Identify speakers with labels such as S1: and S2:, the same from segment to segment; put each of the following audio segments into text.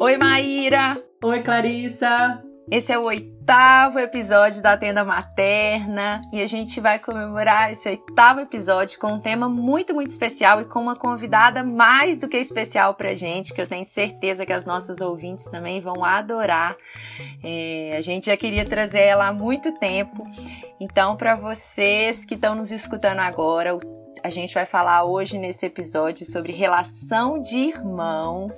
S1: Oi, Maíra!
S2: Oi, Clarissa!
S1: Esse é o oitavo episódio da Tenda Materna e a gente vai comemorar esse oitavo episódio com um tema muito, muito especial e com uma convidada mais do que especial pra gente, que eu tenho certeza que as nossas ouvintes também vão adorar. É, a gente já queria trazer ela há muito tempo, então, para vocês que estão nos escutando agora, o a gente vai falar hoje nesse episódio sobre relação de irmãos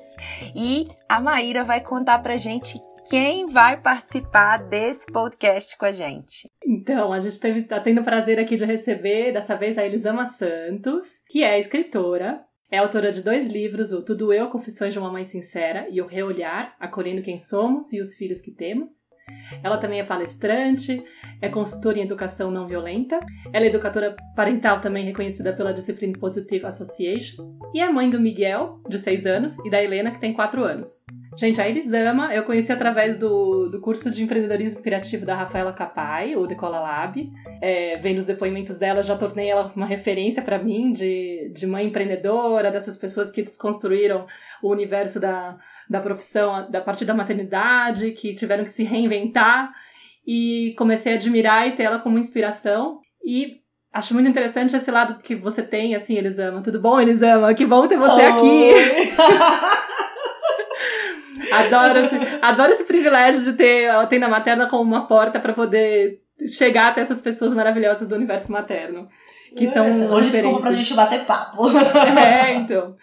S1: e a Maíra vai contar pra gente quem vai participar desse podcast com a gente.
S2: Então, a gente está tendo o prazer aqui de receber, dessa vez, a Elisama Santos, que é escritora, é autora de dois livros, o Tudo Eu, Confissões de uma Mãe Sincera e o Reolhar, Acolhendo Quem Somos e os Filhos que Temos. Ela também é palestrante, é consultora em educação não violenta, ela é educadora parental também reconhecida pela Discipline Positive Association e é mãe do Miguel, de 6 anos, e da Helena, que tem 4 anos. Gente, a Elisama eu conheci através do, do curso de empreendedorismo criativo da Rafaela Capai, o Decola Lab. É, vendo os depoimentos dela, já tornei ela uma referência para mim de, de mãe empreendedora, dessas pessoas que desconstruíram o universo da, da profissão da partir da maternidade, que tiveram que se reinventar. E comecei a admirar e ter ela como inspiração. E acho muito interessante esse lado que você tem, assim, Elisama. Tudo bom, Elisama? Que bom ter você Oi. aqui! adoro, esse, adoro esse privilégio de ter a tenda materna como uma porta para poder chegar até essas pessoas maravilhosas do universo materno. Que são.
S3: Hoje desculpa pra gente bater papo.
S2: É, então.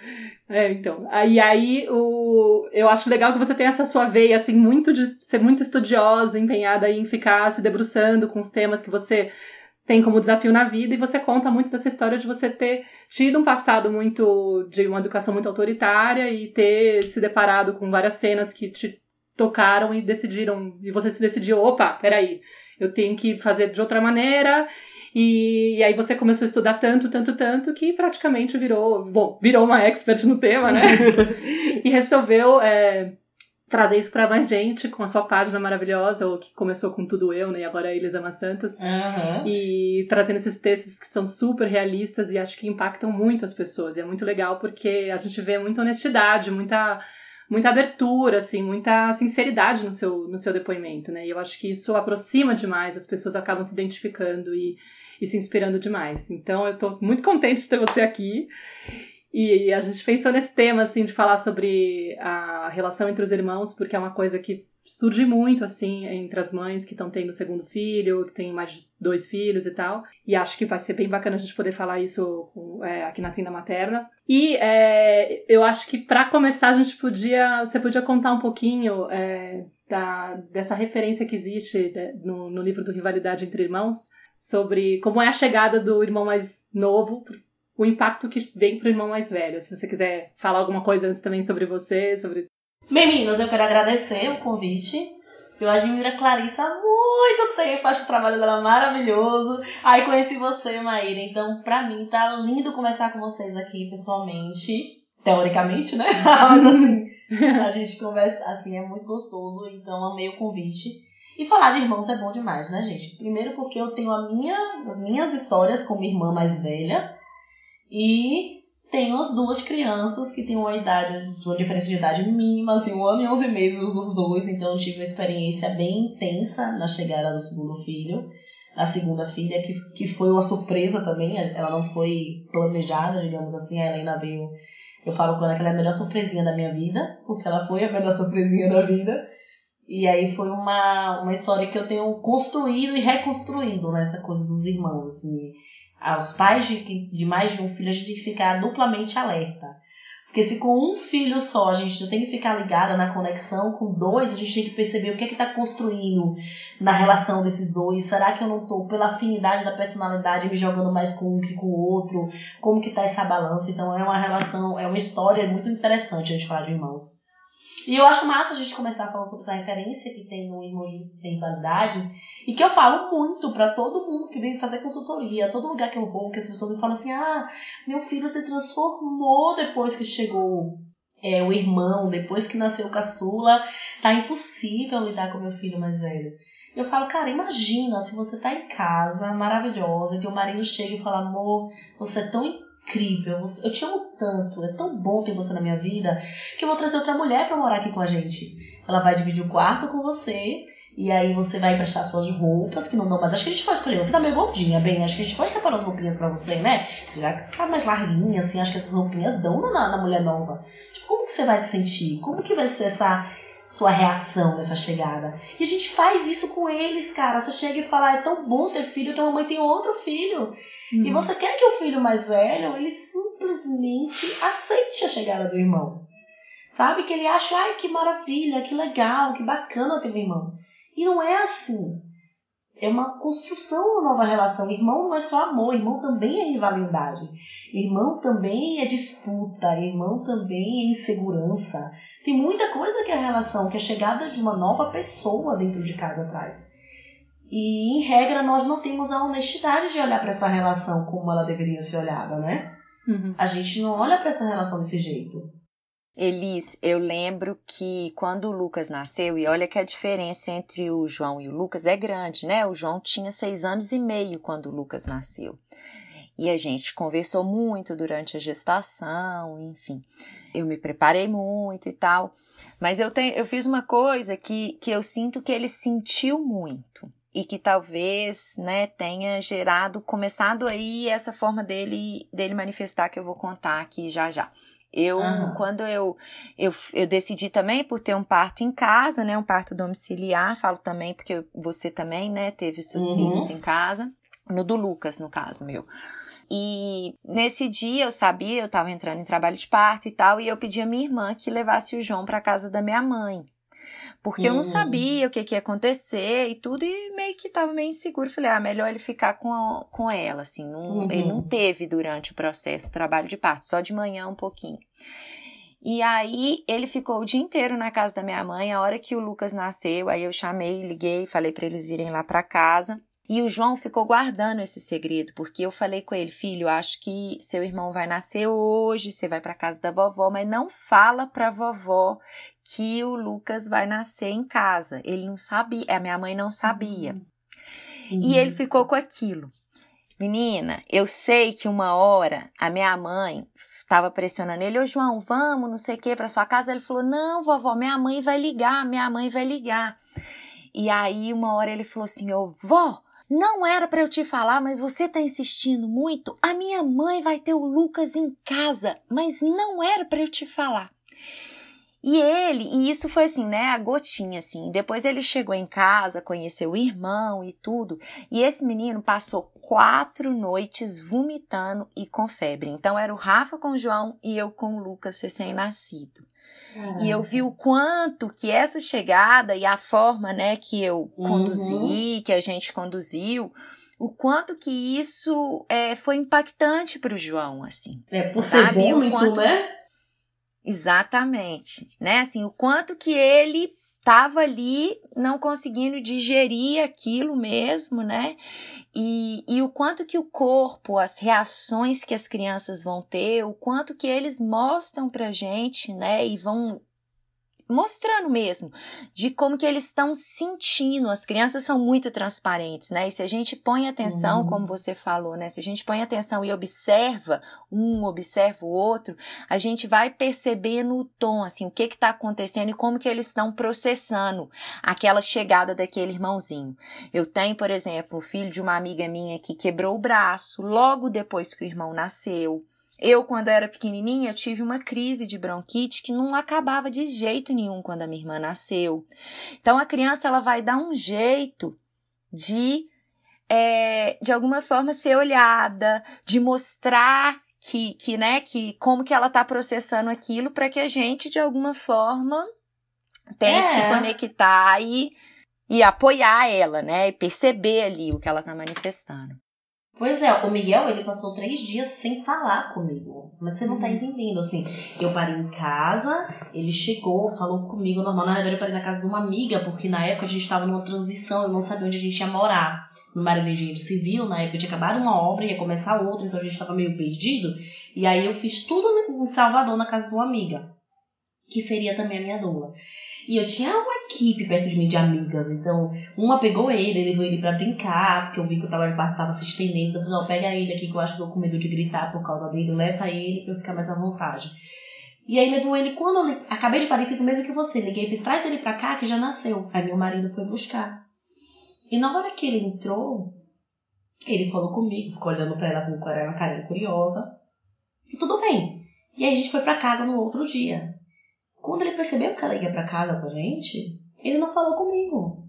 S2: É, então. E aí, o, eu acho legal que você tem essa sua veia, assim, muito de ser muito estudiosa, empenhada em ficar se debruçando com os temas que você tem como desafio na vida, e você conta muito dessa história de você ter tido um passado muito, de uma educação muito autoritária e ter se deparado com várias cenas que te tocaram e decidiram, e você se decidiu, opa, peraí, eu tenho que fazer de outra maneira, e, e, aí você começou a estudar tanto, tanto, tanto, que praticamente virou, bom, virou uma expert no tema, né? e resolveu é, trazer isso para mais gente com a sua página maravilhosa, ou que começou com Tudo Eu, né? E agora é Elisama Santos.
S3: Uhum.
S2: E trazendo esses textos que são super realistas e acho que impactam muito as pessoas. E é muito legal porque a gente vê muita honestidade, muita muita abertura, assim, muita sinceridade no seu, no seu depoimento, né? E eu acho que isso aproxima demais, as pessoas acabam se identificando e, e se inspirando demais. Então eu tô muito contente de ter você aqui. E a gente pensou nesse tema, assim, de falar sobre a relação entre os irmãos, porque é uma coisa que surge muito, assim, entre as mães que estão tendo o segundo filho, que tem mais de dois filhos e tal. E acho que vai ser bem bacana a gente poder falar isso é, aqui na tenda materna. E é, eu acho que para começar a gente podia, você podia contar um pouquinho é, da, dessa referência que existe né, no, no livro do Rivalidade entre Irmãos, sobre como é a chegada do irmão mais novo, o impacto que vem pro irmão mais velho. Se você quiser falar alguma coisa antes também sobre você, sobre.
S3: Meninas, eu quero agradecer o convite. Eu admiro a Clarissa há muito tempo, acho o trabalho dela maravilhoso. Aí conheci você, Maíra, então pra mim tá lindo conversar com vocês aqui pessoalmente. Teoricamente, né? Mas assim, a gente conversa assim, é muito gostoso, então amei o convite. E falar de irmãos é bom demais, né, gente? Primeiro porque eu tenho minha, as minhas histórias com minha irmã mais velha e tenho as duas crianças que têm uma idade, uma diferença de idade mínima, assim, um ano e onze meses dos dois, então eu tive uma experiência bem intensa na chegada do segundo filho. A segunda filha, que, que foi uma surpresa também, ela não foi planejada, digamos assim, a Helena veio, eu falo com ela que ela é a melhor surpresinha da minha vida, porque ela foi a melhor surpresinha da vida. E aí foi uma, uma história que eu tenho construído e reconstruído nessa coisa dos irmãos, assim. Aos pais de, de mais de um filho, a gente tem que ficar duplamente alerta. Porque se com um filho só a gente já tem que ficar ligada na conexão, com dois a gente tem que perceber o que é que está construindo na relação desses dois. Será que eu não estou, pela afinidade da personalidade, me jogando mais com um que com o outro? Como que tá essa balança? Então é uma relação, é uma história muito interessante a gente falar de irmãos. E eu acho massa a gente começar falando sobre essa referência que tem no de Sem Validade. E que eu falo muito para todo mundo que vem fazer consultoria, todo lugar que eu vou, que as pessoas me falam assim: ah, meu filho se transformou depois que chegou é, o irmão, depois que nasceu o caçula, tá impossível lidar com meu filho mais velho. Eu falo, cara, imagina se você tá em casa, maravilhosa, que o marido chega e fala, amor, você é tão incrível, eu te amo tanto, é tão bom ter você na minha vida, que eu vou trazer outra mulher para morar aqui com a gente. Ela vai dividir o quarto com você, e aí você vai emprestar suas roupas, que não dão mais. Acho que a gente pode escolher. Você tá meio gordinha, bem. Acho que a gente pode separar as roupinhas pra você, né? Você já tá mais larguinha, assim. Acho que essas roupinhas dão na, na mulher nova. Tipo, como que você vai se sentir? Como que vai ser essa sua reação nessa chegada? E a gente faz isso com eles, cara. Você chega e fala, ah, é tão bom ter filho, tua mamãe tem outro filho. Uhum. E você quer que o filho mais velho, ele simplesmente aceite a chegada do irmão. Sabe? Que ele acha, ai, que maravilha, que legal, que bacana ter um irmão. E não é assim. É uma construção uma nova relação. Irmão não é só amor, irmão também é rivalidade. Irmão também é disputa, irmão também é insegurança. Tem muita coisa que é a relação, que a chegada de uma nova pessoa dentro de casa traz. E, em regra, nós não temos a honestidade de olhar para essa relação como ela deveria ser olhada, né? Uhum. A gente não olha para essa relação desse jeito.
S1: Elis, eu lembro que quando o Lucas nasceu, e olha que a diferença entre o João e o Lucas é grande, né? O João tinha seis anos e meio quando o Lucas nasceu. E a gente conversou muito durante a gestação, enfim. Eu me preparei muito e tal. Mas eu, tenho, eu fiz uma coisa que, que eu sinto que ele sentiu muito e que talvez né, tenha gerado, começado aí essa forma dele, dele manifestar que eu vou contar aqui já já. Eu, uhum. quando eu, eu, eu decidi também por ter um parto em casa, né, um parto domiciliar, falo também porque você também, né, teve seus uhum. filhos em casa, no do Lucas, no caso meu. E nesse dia eu sabia, eu estava entrando em trabalho de parto e tal, e eu pedi a minha irmã que levasse o João para casa da minha mãe. Porque eu não hum. sabia o que, que ia acontecer e tudo, e meio que tava meio inseguro. Falei, ah, melhor ele ficar com, a, com ela, assim. Não, uhum. Ele não teve durante o processo o trabalho de parto, só de manhã um pouquinho. E aí ele ficou o dia inteiro na casa da minha mãe. A hora que o Lucas nasceu, aí eu chamei, liguei, falei para eles irem lá para casa. E o João ficou guardando esse segredo, porque eu falei com ele, filho, acho que seu irmão vai nascer hoje, você vai para casa da vovó, mas não fala para vovó que o Lucas vai nascer em casa. Ele não sabia, a minha mãe não sabia. Uhum. E ele ficou com aquilo. Menina, eu sei que uma hora a minha mãe estava pressionando ele, ô João, vamos, não sei o que, para sua casa. Ele falou: não, vovó, minha mãe vai ligar, minha mãe vai ligar. E aí, uma hora ele falou assim: ô vó, não era para eu te falar, mas você tá insistindo muito. A minha mãe vai ter o Lucas em casa, mas não era para eu te falar. E ele, e isso foi assim, né, a gotinha assim. Depois ele chegou em casa, conheceu o irmão e tudo. E esse menino passou quatro noites vomitando e com febre. Então era o Rafa com o João e eu com o Lucas recém-nascido. E eu vi o quanto que essa chegada e a forma, né, que eu uhum. conduzi, que a gente conduziu, o quanto que isso é, foi impactante para o João, assim.
S3: É, por ser vômito, quanto... né?
S1: Exatamente, né? Assim, o quanto que ele estava ali não conseguindo digerir aquilo mesmo, né? E, e o quanto que o corpo, as reações que as crianças vão ter, o quanto que eles mostram pra gente, né? E vão mostrando mesmo de como que eles estão sentindo. As crianças são muito transparentes, né? E se a gente põe atenção, uhum. como você falou, né? Se a gente põe atenção e observa um, observa o outro, a gente vai percebendo o tom, assim, o que que tá acontecendo e como que eles estão processando aquela chegada daquele irmãozinho. Eu tenho, por exemplo, o filho de uma amiga minha que quebrou o braço logo depois que o irmão nasceu. Eu, quando era pequenininha, tive uma crise de bronquite que não acabava de jeito nenhum quando a minha irmã nasceu. Então, a criança ela vai dar um jeito de, é, de alguma forma, ser olhada, de mostrar que, que, né, que como que ela está processando aquilo para que a gente, de alguma forma, tente é. se conectar e, e apoiar ela, né, e perceber ali o que ela está manifestando.
S3: Pois é, o Miguel, ele passou três dias sem falar comigo. Mas você não tá uhum. entendendo, assim. Eu parei em casa, ele chegou, falou comigo normal. Na verdade, eu parei na casa de uma amiga, porque na época a gente estava numa transição, eu não sabia onde a gente ia morar. No Mário de Engenheiro Civil, na época tinha acabado uma obra, ia começar outra, então a gente estava meio perdido. E aí eu fiz tudo em Salvador, na casa de uma amiga. Que seria também a minha doula. E eu tinha uma equipe perto de mim de amigas. Então, uma pegou ele, levou ele pra brincar, porque eu vi que eu tava, tava se estendendo. Então, eu falei, pega ele aqui que eu acho que eu tô com medo de gritar por causa dele, leva ele pra eu ficar mais à vontade. E aí levou ele, quando eu acabei de parir, fiz o mesmo que você. Liguei e fiz, traz ele pra cá que já nasceu. Aí meu marido foi buscar. E na hora que ele entrou, ele falou comigo, ficou olhando pra ela com uma carinha curiosa. E tudo bem. E aí a gente foi pra casa no outro dia. Quando ele percebeu que ela ia para casa com a gente, ele não falou comigo.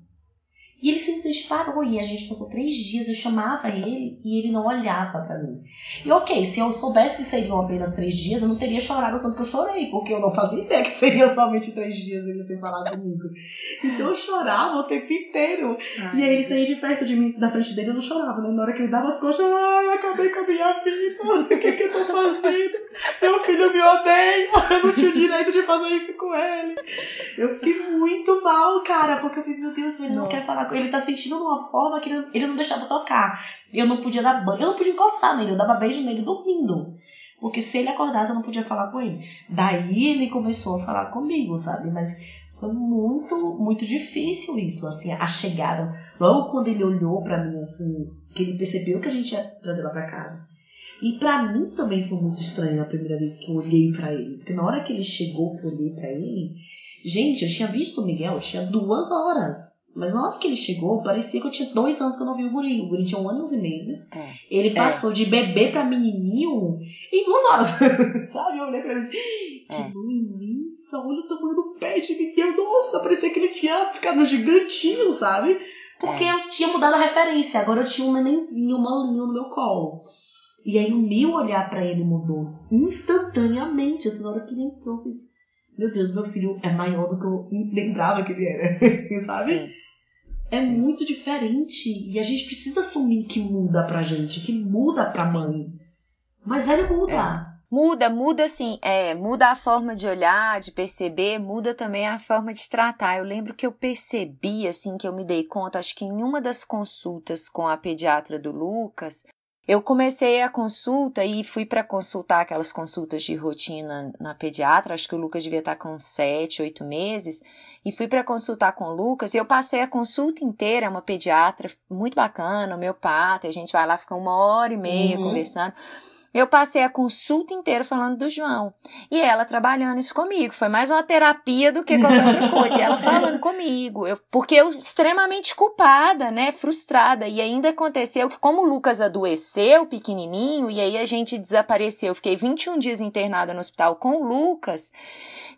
S3: E ele simplesmente parou e a gente passou três dias, eu chamava ele e ele não olhava para mim. E ok, se eu soubesse que seriam apenas três dias, eu não teria chorado tanto que eu chorei, porque eu não fazia ideia que seria somente três dias ele sem falar comigo. Então eu chorava o tempo inteiro. Ai, e aí ele saía de perto de mim, da frente dele, eu não chorava, né? Na hora que ele dava as costas, ai, acabei com a minha vida, o que, que eu tô fazendo? Meu filho me odeia, eu não tinha o direito de fazer isso com ele. Eu fiquei muito mal, cara, porque eu fiz, meu Deus, ele não, não quer falar ele tá sentindo de uma forma que ele, ele não deixava tocar. Eu não podia dar banho, eu não podia encostar nele, eu dava beijo nele dormindo. Porque se ele acordasse, eu não podia falar com ele. Daí ele começou a falar comigo, sabe? Mas foi muito, muito difícil isso, assim, a chegada. Logo quando ele olhou para mim, assim, que ele percebeu que a gente ia trazer lá pra casa. E para mim também foi muito estranho a primeira vez que eu olhei para ele. Porque na hora que ele chegou, que eu olhei pra ele, gente, eu tinha visto o Miguel, tinha duas horas. Mas na hora que ele chegou, parecia que eu tinha dois anos que eu não vi o guri. O guri tinha um ano e onze meses. É. Ele é. passou é. de bebê pra menininho em duas horas. Sabe? Eu olhei pra ele assim, é. que mão imensa, olha o tamanho do pé de Miguel. Nossa, parecia que ele tinha ficado gigantinho, sabe? Porque é. eu tinha mudado a referência. Agora eu tinha um nenenzinho, um malinho no meu colo. E aí o meu olhar para ele mudou instantaneamente. Assim, na hora que ele entrou, eu fiz meu Deus, meu filho é maior do que eu lembrava que ele era, sabe? Sim. É muito diferente e a gente precisa assumir que muda pra gente, que muda pra Sim. mãe. Mas velho muda. É.
S1: Muda, muda assim, é, muda a forma de olhar, de perceber, muda também a forma de tratar. Eu lembro que eu percebi, assim, que eu me dei conta, acho que em uma das consultas com a pediatra do Lucas, eu comecei a consulta e fui para consultar aquelas consultas de rotina na pediatra, acho que o Lucas devia estar tá com sete, oito meses, e fui para consultar com o Lucas e eu passei a consulta inteira, uma pediatra muito bacana, homeopata, a gente vai lá, fica uma hora e meia uhum. conversando. Eu passei a consulta inteira falando do João. E ela trabalhando isso comigo. Foi mais uma terapia do que qualquer outra coisa. E ela falando comigo. Eu, porque eu extremamente culpada, né? Frustrada. E ainda aconteceu que, como o Lucas adoeceu, pequenininho, e aí a gente desapareceu. Eu fiquei 21 dias internada no hospital com o Lucas.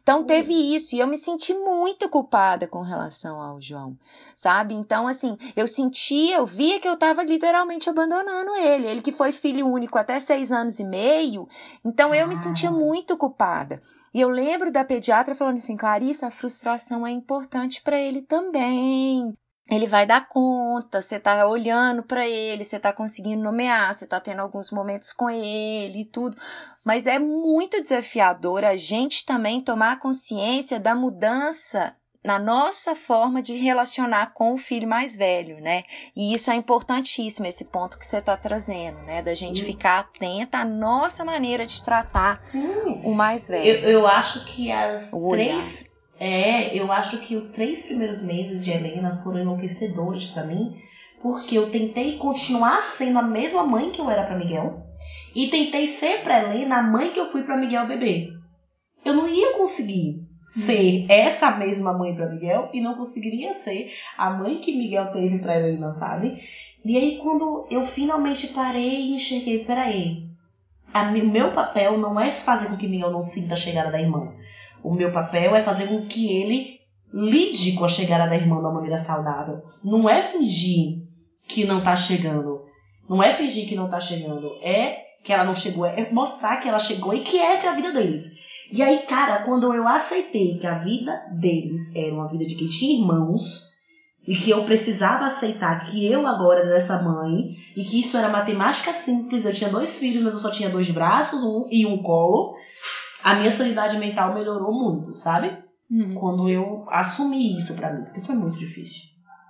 S1: Então teve isso. E eu me senti muito culpada com relação ao João. Sabe? Então, assim, eu sentia, eu via que eu tava literalmente abandonando ele. Ele que foi filho único até seis anos e meio, então eu me sentia ah. muito culpada. E eu lembro da pediatra falando assim: Clarissa, a frustração é importante para ele também. Ele vai dar conta, você tá olhando para ele, você tá conseguindo nomear, você tá tendo alguns momentos com ele e tudo. Mas é muito desafiador a gente também tomar consciência da mudança na nossa forma de relacionar com o filho mais velho, né? E isso é importantíssimo, esse ponto que você está trazendo, né? Da gente Sim. ficar atenta à nossa maneira de tratar Sim. o mais velho.
S3: Eu, eu acho que as três. É, eu acho que os três primeiros meses de Helena foram enlouquecedores para mim, porque eu tentei continuar sendo a mesma mãe que eu era para Miguel e tentei ser para Helena a mãe que eu fui para Miguel bebê. Eu não ia conseguir ser essa mesma mãe para Miguel e não conseguiria ser a mãe que Miguel teve para Helena, sabe? E aí quando eu finalmente parei e enxerguei, peraí, o meu papel não é fazer com que Miguel não sinta a chegada da irmã. O meu papel é fazer com que ele lide com a chegada da irmã de uma maneira saudável. Não é fingir que não tá chegando. Não é fingir que não tá chegando. É que ela não chegou. É mostrar que ela chegou e que essa é a vida deles. E aí, cara, quando eu aceitei que a vida deles era uma vida de quem tinha irmãos, e que eu precisava aceitar que eu agora era essa mãe, e que isso era matemática simples, eu tinha dois filhos, mas eu só tinha dois braços um, e um colo, a minha sanidade mental melhorou muito, sabe? Uhum. Quando eu assumi isso para mim, porque foi muito difícil.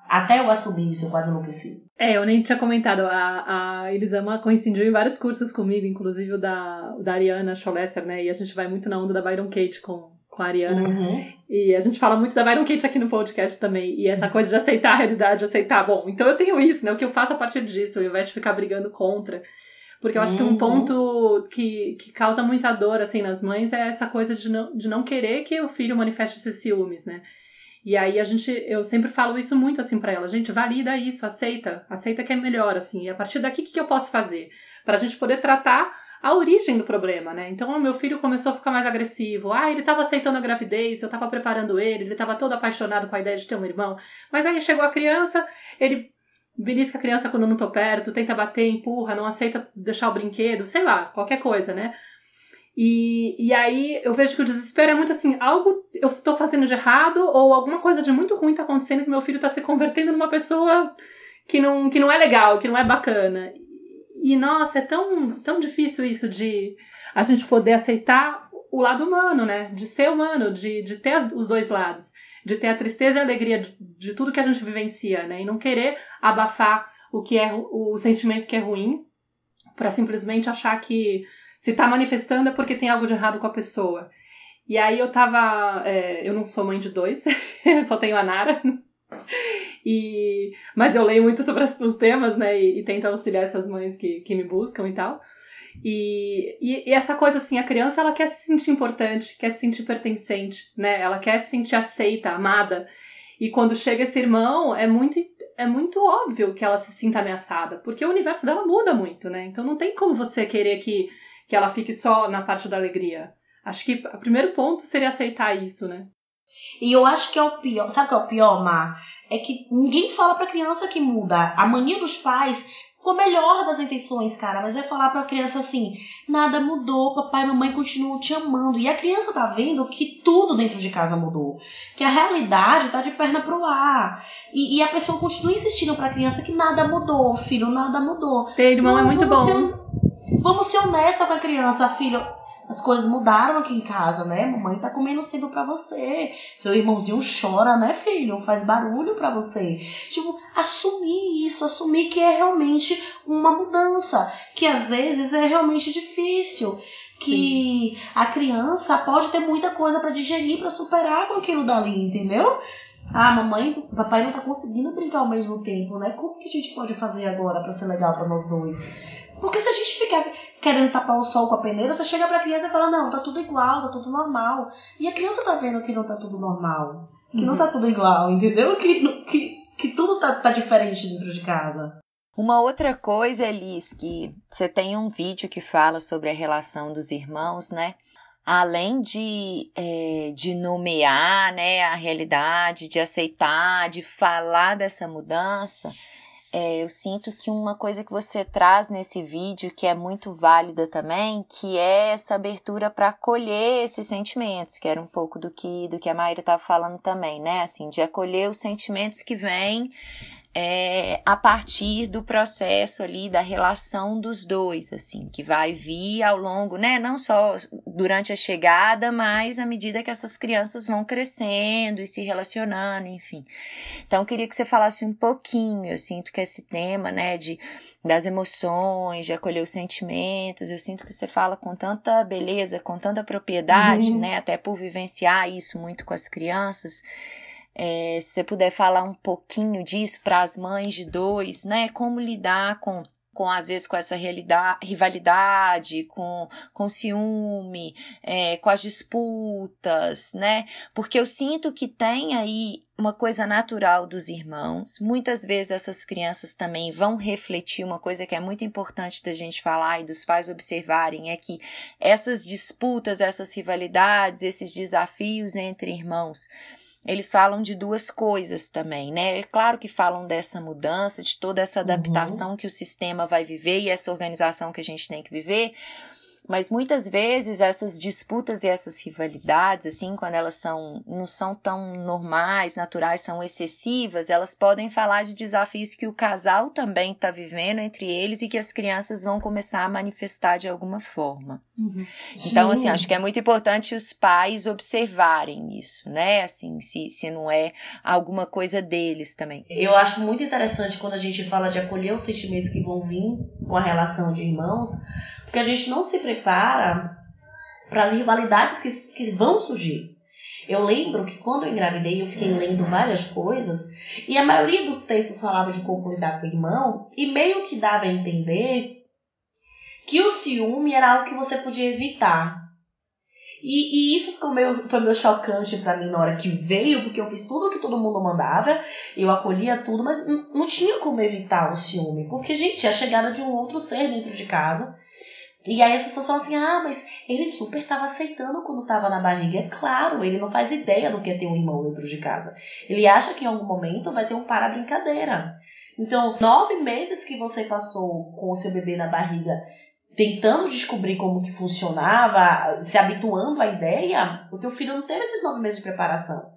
S3: Até eu assumir isso, eu quase enlouqueci.
S2: É, eu nem tinha comentado. A, a Elisama coincidiu em vários cursos comigo, inclusive o da, o da Ariana Scholesser, né? E a gente vai muito na onda da Byron Kate com, com a Ariana.
S3: Uhum.
S2: E a gente fala muito da Byron Kate aqui no podcast também. E essa coisa de aceitar a realidade, aceitar, bom, então eu tenho isso, né? O que eu faço a partir disso, ao invés de ficar brigando contra. Porque eu acho que um
S3: Uhum.
S2: ponto que, que causa muita dor, assim, nas mães é essa coisa de não, de não querer que o filho manifeste esses ciúmes, né? E aí a gente, eu sempre falo isso muito assim pra ela, gente, valida isso, aceita, aceita que é melhor, assim, e a partir daqui o que, que eu posso fazer? Pra gente poder tratar a origem do problema, né? Então, o meu filho começou a ficar mais agressivo. Ah, ele tava aceitando a gravidez, eu tava preparando ele, ele tava todo apaixonado com a ideia de ter um irmão. Mas aí chegou a criança, ele belisca a criança quando não tô perto, tenta bater, empurra, não aceita deixar o brinquedo, sei lá, qualquer coisa, né? E, e aí eu vejo que o desespero é muito assim, algo eu tô fazendo de errado ou alguma coisa de muito ruim tá acontecendo que meu filho tá se convertendo numa pessoa que não, que não é legal, que não é bacana. E nossa, é tão, tão difícil isso de a gente poder aceitar o lado humano, né? De ser humano, de, de ter os dois lados, de ter a tristeza e a alegria de, de tudo que a gente vivencia, né? E não querer abafar o que é o sentimento que é ruim pra simplesmente achar que se tá manifestando é porque tem algo de errado com a pessoa. E aí eu tava. é, eu não sou mãe de dois, só tenho a Nara. E, mas eu leio muito sobre os temas, né? E, e tento auxiliar essas mães que, que me buscam e tal. E, e, e essa coisa assim, a criança ela quer se sentir importante, quer se sentir pertencente, né? Ela quer se sentir aceita, amada. E quando chega esse irmão, é muito, é muito óbvio que ela se sinta ameaçada, porque o universo dela muda muito, né? Então não tem como você querer que, que ela fique só na parte da alegria. Acho que o primeiro ponto seria aceitar isso, né?
S3: E eu acho que é o pior. Sabe o que é o pior, Mar? É que ninguém fala pra criança que muda. A mania dos pais, com a melhor das intenções, cara, mas é falar pra criança assim: nada mudou, papai e mamãe continuam te amando. E a criança tá vendo que tudo dentro de casa mudou. Que a realidade tá de perna pro ar. E, e a pessoa continua insistindo pra criança que nada mudou, filho, nada mudou.
S2: Ter irmão é muito bom.
S3: Vamos ser honesta com a criança, filho. As coisas mudaram aqui em casa, né? Mamãe tá com menos tempo pra você. Seu irmãozinho chora, né, filho? Faz barulho pra você. Tipo, assumir isso, assumir que é realmente uma mudança. Que às vezes é realmente difícil. Que a criança pode ter muita coisa pra digerir, pra superar com aquilo dali, entendeu? Ah, mamãe, papai não tá conseguindo brincar ao mesmo tempo, né? Como que a gente pode fazer agora pra ser legal pra nós dois? Porque se a gente ficar querendo tapar o sol com a peneira, você chega pra criança e fala, não, tá tudo igual, tá tudo normal. E a criança tá vendo que não tá tudo normal. Que não tá tudo igual, entendeu? Que, que, que tudo tá, tá diferente dentro de casa.
S1: Uma outra coisa, Elis, que você tem um vídeo que fala sobre a relação dos irmãos, né? Além de, é, de nomear né, a realidade, de aceitar, de falar dessa mudança, é, eu sinto que uma coisa que você traz nesse vídeo que é muito válida também, que é essa abertura para acolher esses sentimentos, que era um pouco do que, do que a Mayra estava falando também, né? Assim, de acolher os sentimentos que vêm é, a partir do processo ali da relação dos dois, assim, que vai vir ao longo, né? Não só durante a chegada, mas à medida que essas crianças vão crescendo e se relacionando, enfim. Então, eu queria que você falasse um pouquinho. Eu sinto que esse tema, né, de das emoções, de acolher os sentimentos, eu sinto que você fala com tanta beleza, com tanta propriedade,
S3: Uhum.
S1: né? Até por vivenciar isso muito com as crianças. É, se você puder falar um pouquinho disso para as mães de dois, né? Como lidar com, com às vezes, com essa realidade, rivalidade, com, com ciúme, é, com as disputas, né? Porque eu sinto que tem aí uma coisa natural dos irmãos. Muitas vezes essas crianças também vão refletir uma coisa que é muito importante da gente falar e dos pais observarem é que essas disputas, essas rivalidades, esses desafios entre irmãos, eles falam de duas coisas também, né? É claro que falam dessa mudança, de toda essa adaptação que o sistema vai viver e essa organização que a gente tem que viver, mas muitas vezes essas disputas e essas rivalidades, assim, quando elas são não são tão normais, naturais, são excessivas, elas podem falar de desafios que o casal também está vivendo entre eles e que as crianças vão começar a manifestar de alguma forma. Então, assim,
S3: Sim.
S1: acho que é muito importante os pais observarem isso, né? Assim, se, se não é alguma coisa deles também.
S3: Eu acho muito interessante quando a gente fala de acolher os sentimentos que vão vir com a relação de irmãos, porque a gente não se prepara para as rivalidades que, que vão surgir. Eu lembro que quando eu engravidei, eu fiquei lendo várias coisas, e a maioria dos textos falava de como lidar com o irmão, e meio que dava a entender que o ciúme era algo que você podia evitar. E, e isso ficou meio, foi meio chocante para mim na hora que veio, porque eu fiz tudo o que todo mundo mandava, eu acolhia tudo, mas não, não tinha como evitar o ciúme. Porque, gente, é a chegada de um outro ser dentro de casa. E aí as pessoas falam assim, ah, mas ele super estava aceitando quando estava na barriga. É claro, ele não faz ideia do que é ter um irmão dentro de casa. Ele acha que em algum momento vai ter um para-brincadeira. Então, nove meses que você passou com o seu bebê na barriga tentando descobrir como que funcionava, se habituando à ideia, o teu filho não teve esses nove meses de preparação.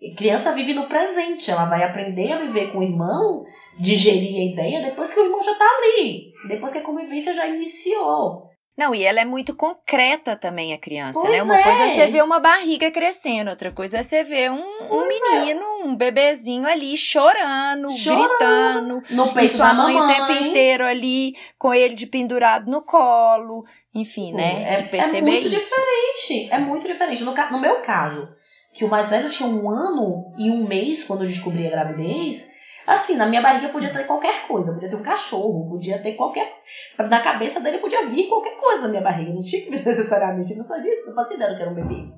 S3: E criança vive no presente, ela vai aprender a viver com o irmão, digerir a ideia depois que o irmão já está ali, depois que a convivência já iniciou.
S1: Não, e ela é muito concreta também, a criança,
S3: pois
S1: né? Uma
S3: é.
S1: coisa é você ver uma barriga crescendo, outra coisa é você ver um, um
S3: é.
S1: menino, um bebezinho ali chorando,
S3: Chorando.
S1: gritando,
S3: No
S1: e
S3: peito
S1: sua
S3: da
S1: mãe
S3: mamãe.
S1: o tempo inteiro ali, com ele de pendurado no colo, enfim, né?
S3: É,
S1: e perceber
S3: é muito
S1: isso.
S3: diferente. É muito diferente. No, no meu caso, que o mais velho tinha um ano e um mês quando eu descobri a gravidez, assim, na minha barriga podia ter qualquer coisa. Podia ter um cachorro, podia ter qualquer. Na cabeça dele podia vir qualquer coisa na minha barriga. Não tinha que vir necessariamente. Não sabia, não fazia ideia que era um bebê.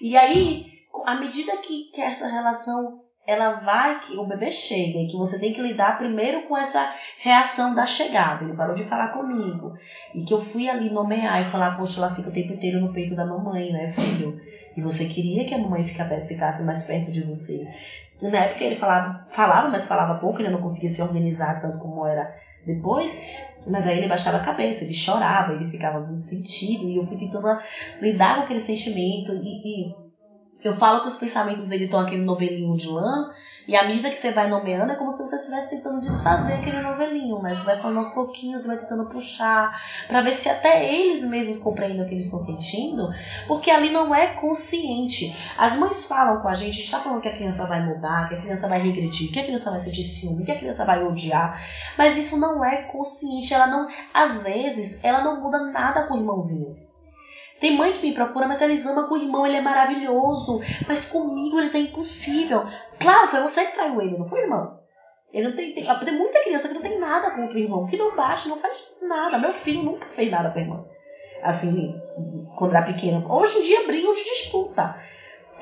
S3: E aí, à medida que, que essa relação ela vai, que o bebê chega e que você tem que lidar primeiro com essa reação da chegada. Ele parou de falar comigo. E que eu fui ali nomear e falar, poxa, ela fica o tempo inteiro no peito da mamãe, né, filho? E você queria que a mamãe ficasse mais perto de você. Na época ele falava, falava, mas falava pouco, ele não conseguia se organizar tanto como era depois. Mas aí ele baixava a cabeça, ele chorava, ele ficava muito sentido. E eu fui tentando lidar com aquele sentimento. E, e eu falo que os pensamentos dele estão aquele novelinho de lã. E à medida que você vai nomeando, é como se você estivesse tentando desfazer aquele novelinho, né? Você vai falando aos pouquinhos, você vai tentando puxar, pra ver se até eles mesmos compreendem o que eles estão sentindo, porque ali não é consciente. As mães falam com a gente, a gente tá falando que a criança vai mudar, que a criança vai regredir, que a criança vai sentir ciúme, que a criança vai odiar, mas isso não é consciente. Ela não, às vezes, ela não muda nada com o irmãozinho. Tem mãe que me procura, mas eles amam com o irmão, ele é maravilhoso. Mas comigo ele tá impossível. Claro, foi você que traiu ele, não foi, irmão? Ele não tem, tem, tem muita criança que não tem nada contra o irmão, que não baixa, não faz nada. Meu filho nunca fez nada pra irmã. Assim, quando era pequeno. Hoje em dia brigam de disputa.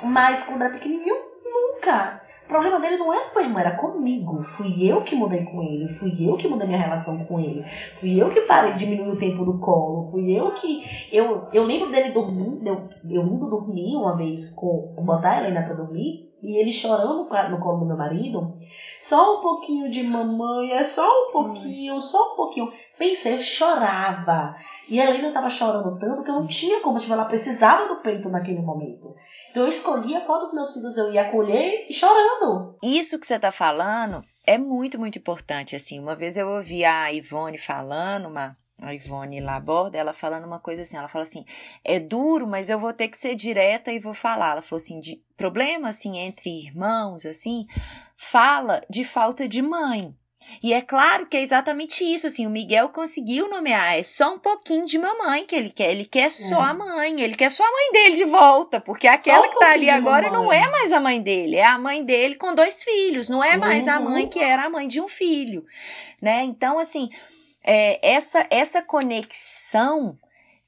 S3: Mas quando era pequenininho, nunca. O problema dele não era com a irmã, era comigo. Fui eu que mudei com ele, fui eu que mudei minha relação com ele. Fui eu que parei, diminui o tempo do colo. Fui eu que. Eu, eu lembro dele dormindo, eu, eu indo dormir uma vez, com botar a Helena pra dormir, e ele chorando no colo do meu marido. Só um pouquinho de mamãe, é só um pouquinho, só um pouquinho. Pensei, eu chorava. E a Helena tava chorando tanto que eu não tinha como, tipo, ela precisava do peito naquele momento. Eu escolhia qual dos meus filhos eu ia acolher e chorando.
S1: Isso que você tá falando é muito, muito importante, assim. Uma vez eu ouvi a Ivone falando, uma, a Ivone Laborda, ela falando uma coisa assim, ela fala assim, é duro, mas eu vou ter que ser direta e vou falar. Ela falou assim, de problema, assim, entre irmãos, assim, fala de falta de mãe. E é claro que é exatamente isso, assim, o Miguel conseguiu nomear, é só um pouquinho de mamãe que ele quer, ele quer só
S3: É.
S1: a mãe, ele quer só a mãe dele de volta, porque aquela
S3: um
S1: que tá ali agora não
S3: mamãe.
S1: é mais a mãe dele, é a mãe dele com dois filhos, não é mais a
S3: Uhum.
S1: mãe que era a mãe de um filho, né? Então, assim, é, essa, essa conexão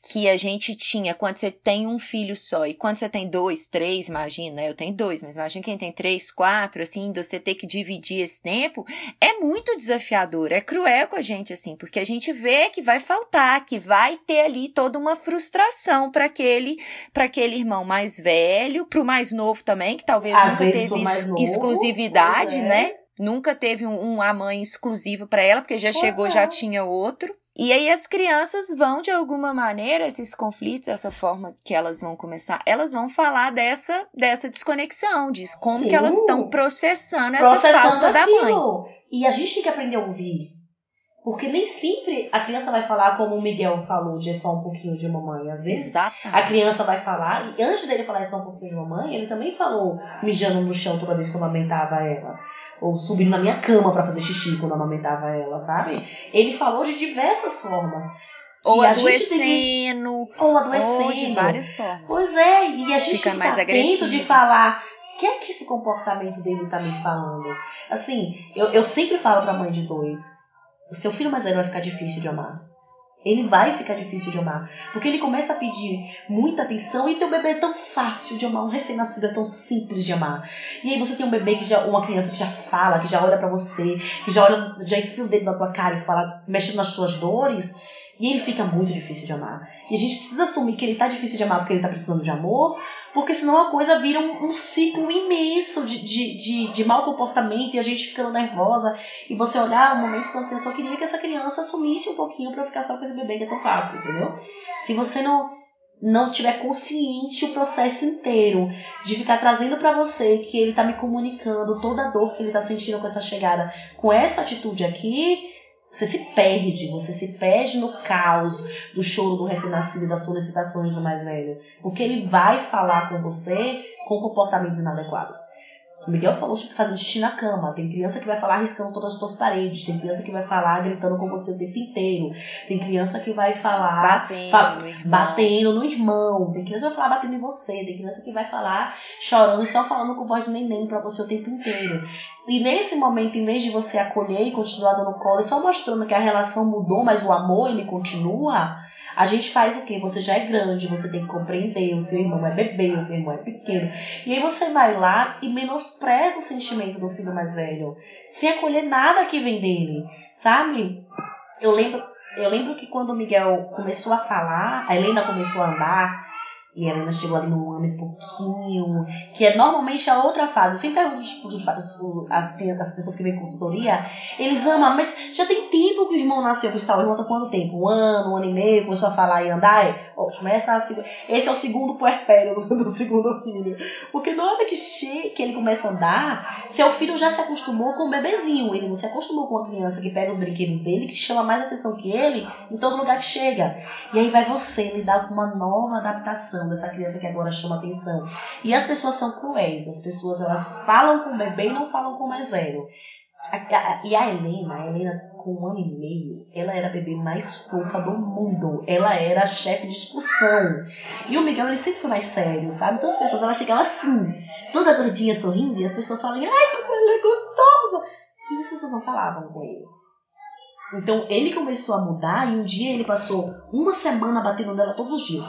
S1: que a gente tinha quando você tem um filho só e quando você tem dois, três, imagina, né? Eu tenho dois, mas imagina quem tem três, quatro, assim, você ter que dividir esse tempo, é muito desafiador, é cruel com a gente, assim, porque a gente vê que vai faltar, que vai ter ali toda uma frustração para aquele, para aquele irmão mais velho, pro mais novo também, que talvez
S3: Às
S1: nunca teve
S3: novo,
S1: exclusividade,
S3: pois é.
S1: né? Nunca teve um, um a mãe exclusiva para ela, porque já
S3: Pois
S1: chegou,
S3: é.
S1: já tinha outro. E aí as crianças vão, de alguma maneira, esses conflitos, essa forma que elas vão começar, elas vão falar dessa, dessa desconexão, diz como
S3: Sim.
S1: que elas estão processando essa
S3: processando
S1: falta da mãe.
S3: aquilo. E a gente tem que aprender a ouvir. Porque nem sempre a criança vai falar como o Miguel falou, de é só um pouquinho de mamãe. Às vezes a
S1: Exatamente.
S3: criança vai falar, e antes dele falar é só um pouquinho de mamãe, ele também falou mijando no chão toda vez que eu amamentava ela. Ou subindo na minha cama pra fazer xixi quando eu amamentava ela, sabe? Ele falou de diversas formas.
S1: Ou
S3: E
S1: adoecendo,
S3: Que... Ou adoecendo.
S1: ou de várias formas.
S3: Pois é, e a gente
S1: Fica
S3: fica
S1: mais
S3: atento
S1: agressivo.
S3: de falar o que é que esse comportamento dele tá me falando. Assim, eu, eu sempre falo pra mãe de dois, o seu filho mais velho vai ficar difícil de amar. Ele vai ficar difícil de amar. Porque ele começa a pedir muita atenção e teu bebê é tão fácil de amar. Um recém-nascido é tão simples de amar. E aí você tem um bebê que já. Uma criança que já fala, que já olha pra você, que já olha, já enfia o dedo na tua cara e fala, mexendo nas suas dores. E ele fica muito difícil de amar. E a gente precisa assumir que ele tá difícil de amar porque ele tá precisando de amor, porque senão a coisa vira um, um ciclo imenso de, de, de, de mau comportamento e a gente ficando nervosa. E você olhar um momento e falar assim, eu só queria que essa criança assumisse um pouquinho pra eu ficar só com esse bebê que é tão fácil, entendeu? Se você não não tiver consciente o processo inteiro de ficar trazendo pra você que ele tá me comunicando toda a dor que ele tá sentindo com essa chegada, com essa atitude aqui, você se perde, você se perde no caos do choro do recém-nascido e das solicitações do mais velho. Porque ele vai falar com você com comportamentos inadequados. O Miguel falou sobre fazer xixi na cama. Tem criança que vai falar riscando todas as tuas paredes. Tem criança que vai falar gritando com você o tempo inteiro. Tem criança que vai falar
S1: Batendo
S3: fa-
S1: no irmão.
S3: batendo no irmão. Tem criança que vai falar batendo em você. Tem criança que vai falar chorando e só falando com voz de neném pra você o tempo inteiro. E nesse momento, em vez de você acolher e continuar dando colo, e só mostrando que a relação mudou, mas o amor ele continua, a gente faz o quê? Você já é grande, você tem que compreender, o seu irmão é bebê, o seu irmão é pequeno. E aí você vai lá e menospreza o sentimento do filho mais velho, sem acolher nada que vem dele, sabe? Eu lembro, eu lembro que quando o Miguel começou a falar, a Helena começou a andar, e a Helena chegou ali num ano e pouquinho, que é normalmente a outra fase. Eu sempre pergunto tipo, as, as pessoas que vêm consultoria, eles amam, mas já tem tempo que o irmão nasceu. Eu falei, tá, o irmão tá quanto tempo? Um ano, um ano e meio, começou a falar e andar? É, ótimo, essa é esse é o segundo puerpério do, do segundo filho. Porque na hora que, che que ele começa a andar, seu filho já se acostumou com o bebezinho, ele não se acostumou com a criança que pega os brinquedos dele, que chama mais atenção que ele em todo lugar que chega. E aí vai você lidar com uma nova adaptação dessa criança que agora chama atenção. E as pessoas são cruéis, as pessoas elas falam com o bebê e não falam com o mais velho. A- a- E a Helena, a Helena com um ano e meio, ela era a bebê mais fofa do mundo. Ela era a chefe de discussão. E o Miguel, ele sempre foi mais sério, sabe? Então as pessoas, ela chegava assim, toda gordinha, sorrindo, e as pessoas falam, ai, como ela é gostosa! E as pessoas não falavam com ele. Então ele começou a mudar e um dia ele passou uma semana batendo nela todos os dias.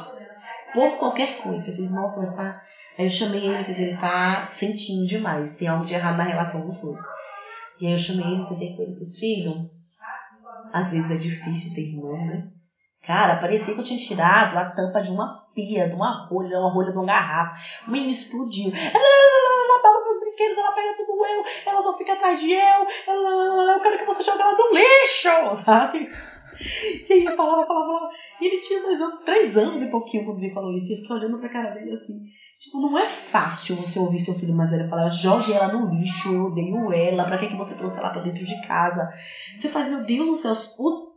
S3: Por qualquer coisa. Eu fiz, nossa, mas tá. Aí eu chamei ele e fiz, ele tá sentindo demais. Tem algo de errado na relação dos dois. E aí eu chamei ele, sentei com ele e fiz, filho, às vezes é difícil ter irmão, né? Cara, parecia que eu tinha tirado a tampa de uma pia, de uma rolha, uma rolha de uma garrafa. O menino explodiu. Ela, baba meus brinquedos, ela pega tudo eu, ela só fica atrás de eu, ela, eu quero que você jogue ela no lixo, sabe? E ele falava, falava, falava. E ele tinha dois anos, três anos e pouquinho quando ele falou isso. E eu fiquei olhando pra cara dele assim. Tipo, não é fácil você ouvir seu filho mais velho falar, jogue ela no lixo, eu odeio ela, pra que, que você trouxe ela pra dentro de casa? Você faz, meu Deus do céu, o,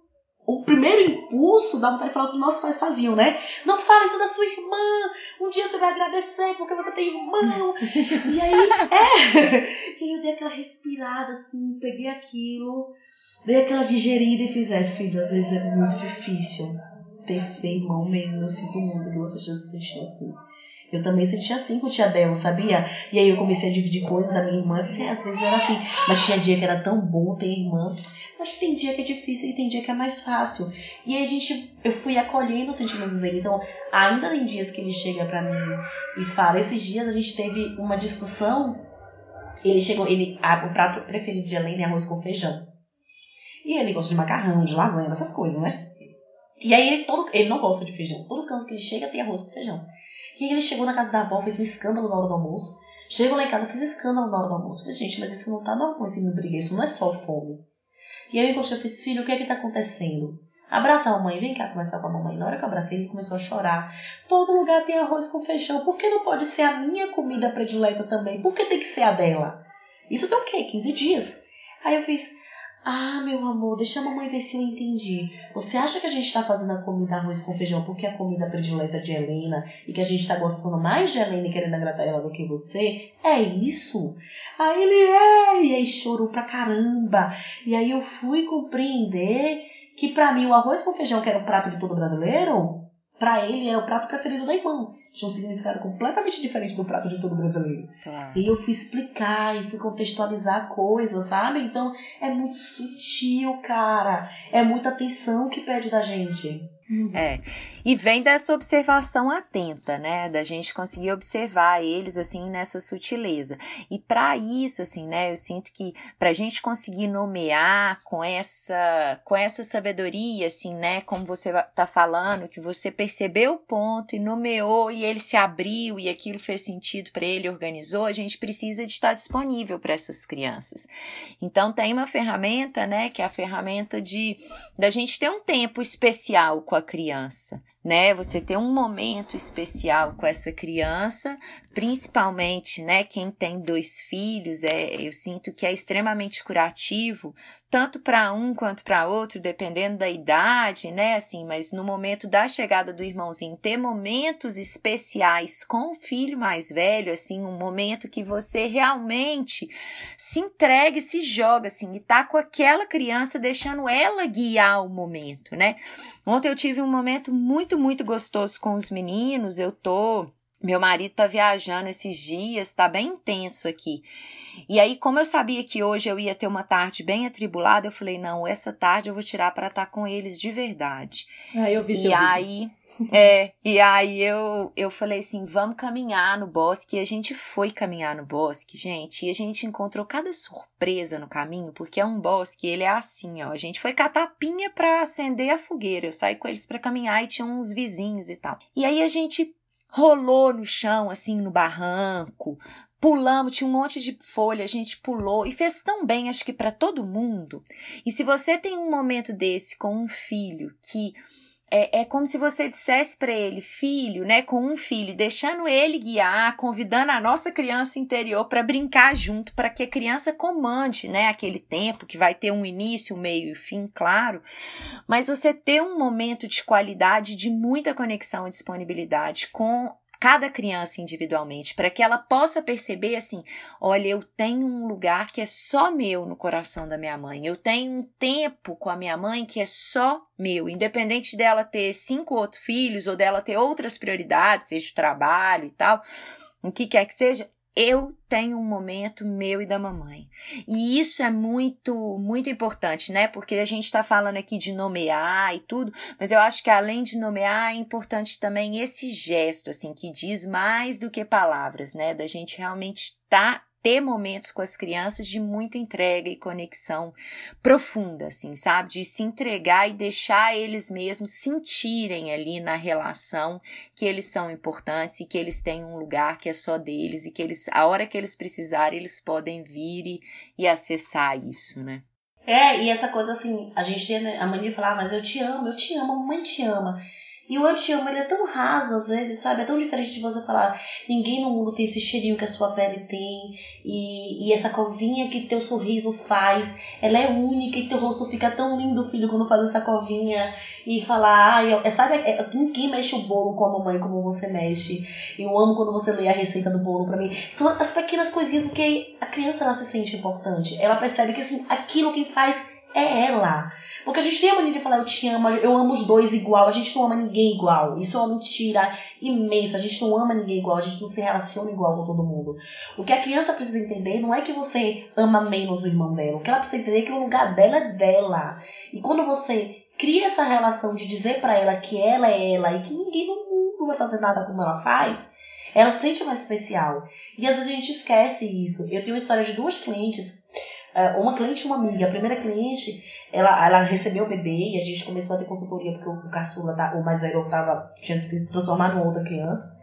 S3: o primeiro impulso dá vontade de falar que os nossos pais faziam, né? Não fale isso da sua irmã, um dia você vai agradecer porque você tem irmão. e aí, é. E aí eu dei aquela respirada assim, peguei aquilo, dei aquela digerida e fiz, é, filho, às vezes é muito difícil ter, irmão mesmo. Eu sinto muito que você já se sentiu assim. Eu também sentia assim com o tia Del, sabia? E aí eu comecei a dividir coisas da minha irmã. Eu falei, às vezes era assim. Mas tinha dia que era tão bom ter irmã. Acho que tem dia que é difícil e tem dia que é mais fácil. E aí a gente, eu fui acolhendo os sentimentos dele. Então, ainda tem dias que ele chega pra mim e fala. Esses dias a gente teve uma discussão. Ele chegou, ele, a, o prato preferido de Helena é arroz com feijão. E ele gosta de macarrão, de lasanha, dessas coisas, né? E aí ele, todo, ele não gosta de feijão. Todo canto que ele chega tem arroz com feijão. E aí ele chegou na casa da avó, fez um escândalo na hora do almoço. Chegou lá em casa, fez um escândalo na hora do almoço. Falei, gente, mas isso não tá normal, esse me briga, isso não é só fome. E aí eu encostei, eu fiz, filho, o que é que tá acontecendo? Abraça a mamãe, vem cá conversar com a mamãe. Na hora que eu abracei, ele começou a chorar. Todo lugar tem arroz com feijão. Por que não pode ser a minha comida predileta também? Por que tem que ser a dela? Isso tem o quê? 15 dias. Aí eu fiz, ah, meu amor, deixa a mamãe ver se eu entendi. Você acha que a gente tá fazendo a comida arroz com feijão porque é a comida predileta de Helena e que a gente tá gostando mais de Helena e querendo agradar ela do que você? É isso? Aí ele é, e aí chorou pra caramba. E aí eu fui compreender que para mim o arroz com feijão, que era o prato de todo brasileiro, para ele é o prato preferido da irmã. Tinha um significado completamente diferente do prato de todo brasileiro. Claro. E eu fui explicar e fui contextualizar a coisa, sabe? Então é muito sutil, cara. É muita atenção que pede da gente.
S1: Uhum. É. E vem dessa observação atenta, né? Da gente conseguir observar eles assim nessa sutileza. E para isso, assim, né? Eu sinto que para a gente conseguir nomear com essa com essa sabedoria, assim, né? Como você tá falando, que você percebeu o ponto e nomeou e ele se abriu e aquilo fez sentido para ele, organizou. A gente precisa de estar disponível para essas crianças. Então tem uma ferramenta, né? Que é a ferramenta de da gente ter um tempo especial com a criança né? Você ter um momento especial com essa criança, principalmente, né? Quem tem dois filhos, é, eu sinto que é extremamente curativo, tanto para um quanto para outro, dependendo da idade, né? Assim, mas no momento da chegada do irmãozinho, ter momentos especiais com o filho mais velho, assim, um momento que você realmente se entregue, se joga, assim, e tá com aquela criança, deixando ela guiar o momento, né? Ontem eu tive um momento muito muito, muito gostoso com os meninos. Eu tô. Meu marido tá viajando esses dias, tá bem intenso aqui. E aí, como eu sabia que hoje eu ia ter uma tarde bem atribulada, eu falei: não, essa tarde eu vou tirar para estar tá com eles de verdade.
S2: Ah, eu vi
S1: E aí. Vídeo. É, e aí eu, eu falei assim, vamos caminhar no bosque. E a gente foi caminhar no bosque, gente. E a gente encontrou cada surpresa no caminho, porque é um bosque, ele é assim, ó. A gente foi catar pinha pra acender a fogueira. Eu saí com eles para caminhar e tinha uns vizinhos e tal. E aí a gente rolou no chão, assim, no barranco, pulamos, tinha um monte de folha, a gente pulou e fez tão bem, acho que para todo mundo. E se você tem um momento desse com um filho que é, é como se você dissesse para ele, filho, né, com um filho, deixando ele guiar, convidando a nossa criança interior para brincar junto, para que a criança comande, né, aquele tempo que vai ter um início, um meio e fim, claro, mas você ter um momento de qualidade, de muita conexão e disponibilidade com cada criança individualmente, para que ela possa perceber assim: olha, eu tenho um lugar que é só meu no coração da minha mãe, eu tenho um tempo com a minha mãe que é só meu, independente dela ter cinco outros filhos ou dela ter outras prioridades, seja o trabalho e tal, o que quer que seja, eu tenho um momento meu e da mamãe. E isso é muito, muito importante, né? Porque a gente está falando aqui de nomear e tudo, mas eu acho que além de nomear, é importante também esse gesto, assim, que diz mais do que palavras, né? Da gente realmente estar tá ter momentos com as crianças de muita entrega e conexão profunda, assim, sabe? De se entregar e deixar eles mesmos sentirem ali na relação que eles são importantes e que eles têm um lugar que é só deles e que eles, a hora que eles precisarem, eles podem vir e, e acessar isso, né?
S3: É, e essa coisa assim, a gente tem a mania de falar, ah, mas eu te amo, eu te amo, a mamãe te ama. E o eu te amo, ele é tão raso às vezes, sabe? É tão diferente de você falar, ninguém no mundo tem esse cheirinho que a sua pele tem, e, e essa covinha que teu sorriso faz, ela é única e teu rosto fica tão lindo, filho, quando faz essa covinha. E falar, ai, é, sabe, é, ninguém mexe o bolo com a mamãe como você mexe. Eu amo quando você lê a receita do bolo pra mim. São as pequenas coisinhas, porque a criança ela se sente importante. Ela percebe que assim, aquilo quem faz é ela. Porque a gente tem a mania de falar eu te amo, eu amo os dois igual, a gente não ama ninguém igual. Isso é uma mentira imensa, a gente não ama ninguém igual, a gente não se relaciona igual com todo mundo. O que a criança precisa entender não é que você ama menos o irmão dela, o que ela precisa entender é que o lugar dela é dela. E quando você cria essa relação de dizer para ela que ela é ela e que ninguém no mundo vai fazer nada como ela faz, ela se sente mais especial. E às vezes a gente esquece isso. Eu tenho uma história de duas clientes, uma cliente e uma amiga. A primeira cliente, ela, ela recebeu o bebê e a gente começou a ter consultoria porque o caçula, tá, o mais velho, tava, tinha se transformado em outra criança.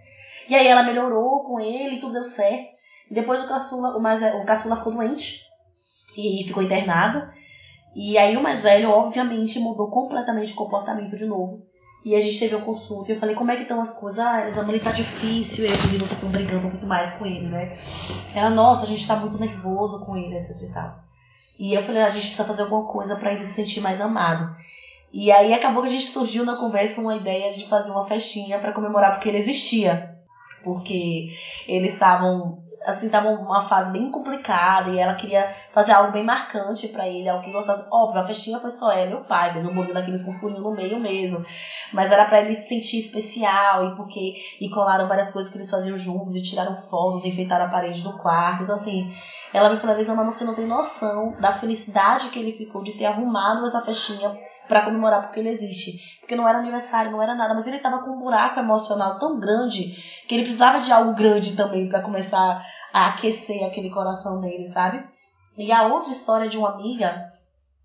S3: E aí ela melhorou com ele, tudo deu certo. E depois o caçula, o, mais, o caçula ficou doente e ficou internado. E aí o mais velho, obviamente, mudou completamente o comportamento de novo. E a gente teve uma consulta e eu falei, como é que estão as coisas? Ah, Elisa, ele tá difícil, e vocês estão brigando muito mais com ele, né? Ela, nossa, a gente tá muito nervoso com ele, etc e tal. E eu falei, a gente precisa fazer alguma coisa para ele se sentir mais amado. E aí acabou que a gente surgiu na conversa uma ideia de fazer uma festinha para comemorar porque ele existia. Porque eles estavam assim, tava uma fase bem complicada e ela queria fazer algo bem marcante para ele, algo que gostasse. Óbvio, a festinha foi só ela e o pai, fez um bolinho daqueles com furinho no meio mesmo. Mas era para ele se sentir especial e porque. E colaram várias coisas que eles faziam juntos e tiraram fotos, enfeitaram a parede do quarto. Então, assim, ela me falou, Elisama, você não tem noção da felicidade que ele ficou de ter arrumado essa festinha para comemorar porque ele existe. Porque não era aniversário, não era nada, mas ele tava com um buraco emocional tão grande que ele precisava de algo grande também para começar a aquecer aquele coração dele, sabe? E a outra história de uma amiga,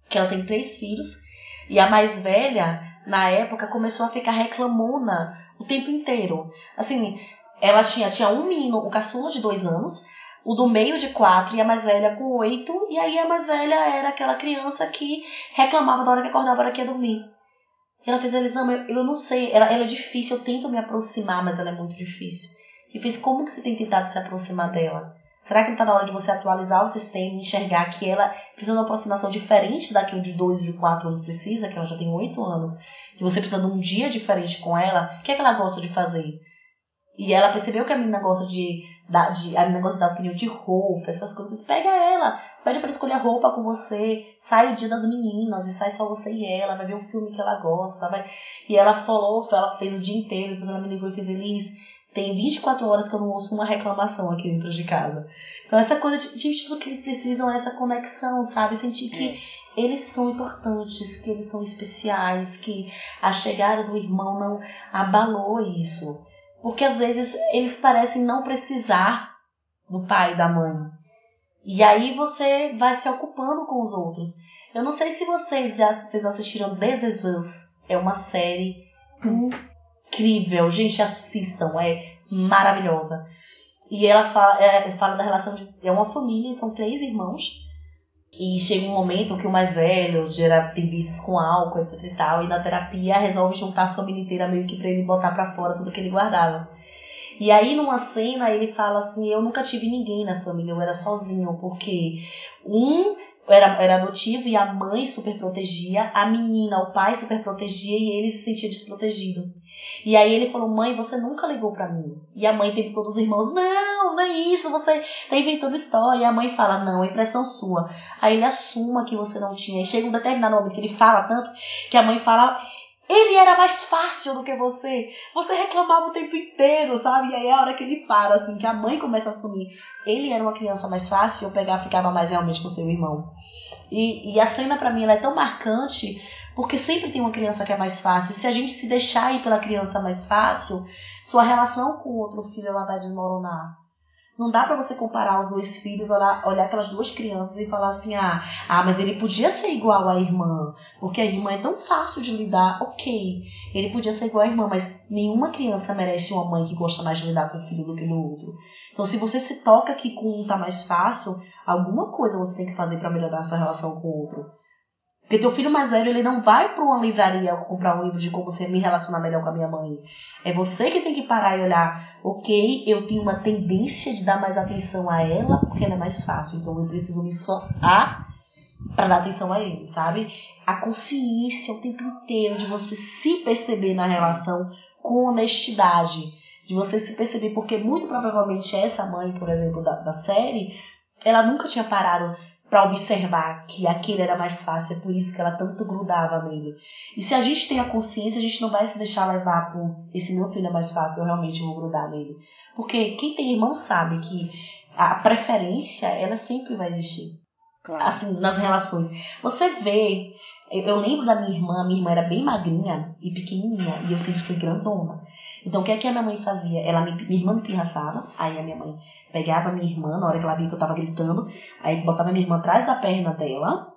S3: que ela tem três filhos, e a mais velha, na época, começou a ficar reclamona o tempo inteiro. Assim, ela tinha, tinha um menino, um caçula de dois anos, o do meio de quatro e a mais velha com oito, e aí a mais velha era aquela criança que reclamava da hora que acordava, da hora que ia dormir. Ela fez, Elisama, eu, eu não sei, ela, ela é difícil, eu tento me aproximar, mas ela é muito difícil. E fez, como que você tem tentado se aproximar dela? Será que não está na hora de você atualizar o sistema e enxergar que ela precisa de uma aproximação diferente da que o de dois e de quatro anos precisa, que ela já tem oito anos, que você precisa de um dia diferente com ela? O que é que ela gosta de fazer? E ela percebeu que a menina gosta de, de a gosta da opinião de roupa, essas coisas. Pega ela, pede para escolher roupa com você, sai o dia das meninas e sai só você e ela, vai ver o filme que ela gosta, vai. E ela falou, ela fez o dia inteiro, depois ela me ligou e fez Elis, tem 24 horas que eu não ouço uma reclamação aqui dentro de casa. Então essa coisa de, de tudo que eles precisam é essa conexão, sabe? Sentir que é. eles são importantes, que eles são especiais, que a chegada do irmão não abalou isso. Porque às vezes eles parecem não precisar do pai e da mãe. E aí você vai se ocupando com os outros. Eu não sei se vocês já vocês assistiram This Is Us. É uma série incrível. Gente, assistam. É maravilhosa. E ela fala, é, fala da relação de. É uma família, são três irmãos. E chega um momento que o mais velho gera, tem vícios com álcool, etc e tal, e na terapia resolve juntar a família inteira meio que pra ele botar pra fora tudo que ele guardava. E aí, numa cena, ele fala assim: Eu nunca tive ninguém na família, eu era sozinho, porque um era, era adotivo e a mãe super protegia, a menina, o pai super protegia e ele se sentia desprotegido. E aí ele falou: Mãe, você nunca ligou para mim. E a mãe teve todos os irmãos: Não, não é isso, você tá inventando história. E a mãe fala: Não, é impressão sua. Aí ele assuma que você não tinha. E chega um determinado momento que ele fala tanto que a mãe fala: ele era mais fácil do que você. Você reclamava o tempo inteiro, sabe? E aí é a hora que ele para, assim, que a mãe começa a assumir. Ele era uma criança mais fácil, eu pegar ficava mais realmente com seu irmão. E, e a cena para mim ela é tão marcante porque sempre tem uma criança que é mais fácil. Se a gente se deixar ir pela criança mais fácil, sua relação com o outro filho ela vai desmoronar. Não dá para você comparar os dois filhos, olhar, olhar aquelas duas crianças e falar assim: ah, ah, mas ele podia ser igual à irmã, porque a irmã é tão fácil de lidar. Ok, ele podia ser igual à irmã, mas nenhuma criança merece uma mãe que gosta mais de lidar com o filho do que no outro. Então, se você se toca que com um tá mais fácil, alguma coisa você tem que fazer para melhorar a sua relação com o outro. Porque teu filho mais velho, ele não vai para uma livraria comprar um livro de como você me relacionar melhor com a minha mãe. É você que tem que parar e olhar, ok, eu tenho uma tendência de dar mais atenção a ela porque ela é mais fácil. Então eu preciso me esforçar para dar atenção a ele, sabe? A consciência o tempo inteiro de você se perceber na relação com honestidade. De você se perceber, porque muito provavelmente essa mãe, por exemplo, da, da série, ela nunca tinha parado para observar que aquele era mais fácil, é por isso que ela tanto grudava nele. E se a gente tem a consciência, a gente não vai se deixar levar por esse meu filho é mais fácil, eu realmente vou grudar nele. Porque quem tem irmão sabe que a preferência, ela sempre vai existir. Claro. Assim, nas relações. Você vê, eu lembro da minha irmã, minha irmã era bem magrinha e pequenininha, e eu sempre fui grandona. Então, o que é que a minha mãe fazia? Ela minha irmã me pirraçava, aí a minha mãe pegava a minha irmã, na hora que ela via que eu tava gritando, aí botava a minha irmã atrás da perna dela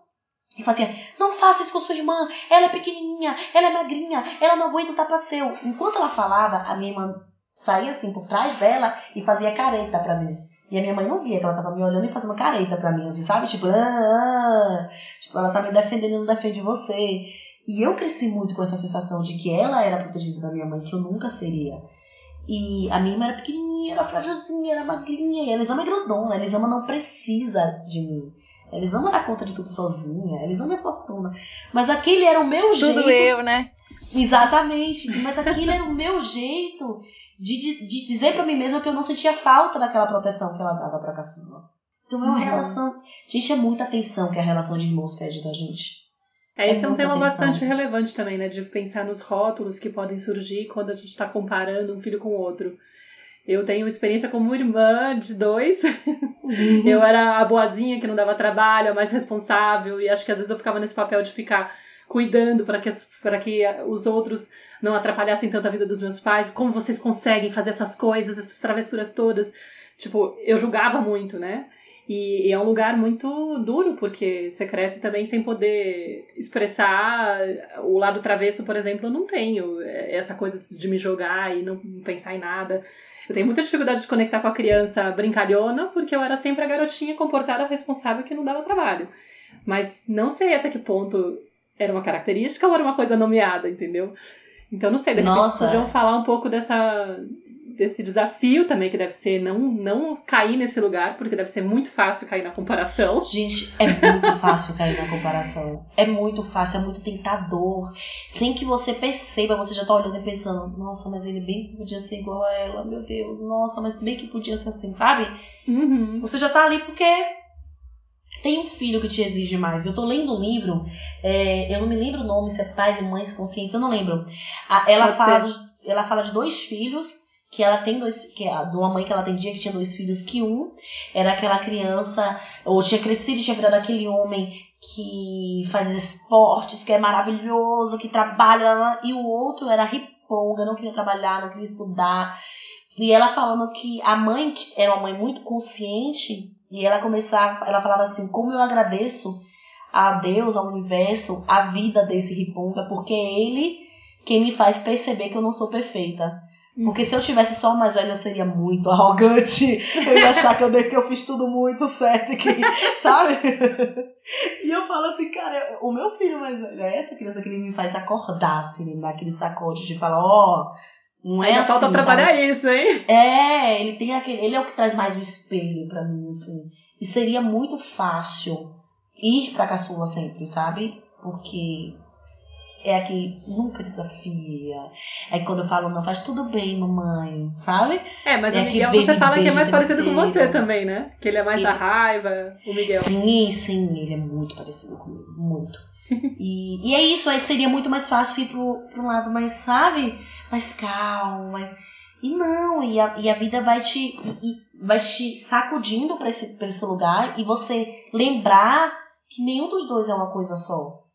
S3: e fazia: Não faça isso com sua irmã, ela é pequenininha, ela é magrinha, ela não aguenta o tapa seu. Enquanto ela falava, a minha irmã saía assim por trás dela e fazia careta pra mim. E a minha mãe não via que ela tava me olhando e fazendo careta pra mim, assim, sabe? Tipo, ah, ah, tipo, ela tá me defendendo e não defende você. E eu cresci muito com essa sensação de que ela era protegida da minha mãe, que eu nunca seria. E a minha irmã era pequenininha, era frágilzinha, era magrinha. E a Elisama é grandona, a Elisama não precisa de mim. A Elisama dá conta de tudo sozinha, a Elisama é fortuna. Mas aquele era o meu
S1: tudo
S3: jeito.
S1: Tudo eu, né?
S3: Exatamente. Mas aquele era o meu jeito de, de, dizer para mim mesma que eu não sentia falta daquela proteção que ela dava pra caçula. Então é uma uhum. relação. Gente, é muita atenção que a relação de irmãos pede da gente.
S2: É, esse é, é um tema atenção. bastante relevante também, né? De pensar nos rótulos que podem surgir quando a gente está comparando um filho com o outro. Eu tenho experiência como irmã de dois. Uhum. Eu era a boazinha que não dava trabalho, a mais responsável, e acho que às vezes eu ficava nesse papel de ficar cuidando para que, para que os outros não atrapalhassem tanto a vida dos meus pais. Como vocês conseguem fazer essas coisas, essas travessuras todas? Tipo, eu julgava muito, né? E, e, é um lugar muito duro, porque você cresce também sem poder expressar o lado travesso, por exemplo, eu não tenho essa coisa de me jogar e não pensar em nada. Eu tenho muita dificuldade de conectar com a criança brincalhona, porque eu era sempre a garotinha comportada, responsável, que não dava trabalho. Mas não sei até que ponto era uma característica ou era uma coisa nomeada, entendeu? Então não sei, de repente Nossa. podiam falar um pouco dessa desse desafio também que deve ser não, não cair nesse lugar, porque deve ser muito fácil cair na comparação.
S3: Gente, é muito fácil cair na comparação. É muito fácil, é muito tentador. Sem que você perceba, você já tá olhando e pensando, nossa, mas ele bem que podia ser igual a ela, meu Deus, nossa, mas bem que podia ser assim, sabe?
S2: Uhum.
S3: Você já tá ali porque tem um filho que te exige mais. Eu tô lendo um livro, é, eu não me lembro o nome, se é Pais e Mães Conscientes, eu não lembro. ela, fala de, ela fala de dois filhos que ela tem dois, que é de uma mãe que ela atendia que tinha dois filhos, que um era aquela criança, ou tinha crescido e tinha virado aquele homem que faz esportes, que é maravilhoso, que trabalha, e o outro era riponga, não queria trabalhar, não queria estudar. E ela falando que a mãe era uma mãe muito consciente, e ela começava, ela falava assim, como eu agradeço a Deus, ao universo, a vida desse riponga, porque é ele quem me faz perceber que eu não sou perfeita. Porque se eu tivesse só o mais velho, eu seria muito arrogante. Eu ia achar que eu, que eu fiz tudo muito certo, que, sabe? E eu falo assim, cara, o meu filho mais velho é essa criança que ele me faz acordar, assim, me dá aquele sacode de falar, ó, oh, não é Ainda assim.
S2: falta trabalhar sabe? isso, hein?
S3: É, ele tem aquele. Ele é o que traz mais o espelho para mim, assim. E seria muito fácil ir pra caçula sempre, sabe? Porque é a que nunca desafia. É quando eu falo, não, faz tudo bem, mamãe, sabe?
S2: É, mas é o Miguel você fala que é mais parecido com você também, né? Que ele é mais ele... da raiva, o Miguel.
S3: Sim, sim, ele é muito parecido comigo, muito. e, e é isso, aí seria muito mais fácil ir pro, pro lado mais, sabe? Mais calmo. E não, e a, e a vida vai te, vai te sacudindo pra esse, esse lugar e você lembrar que nenhum dos dois é uma coisa só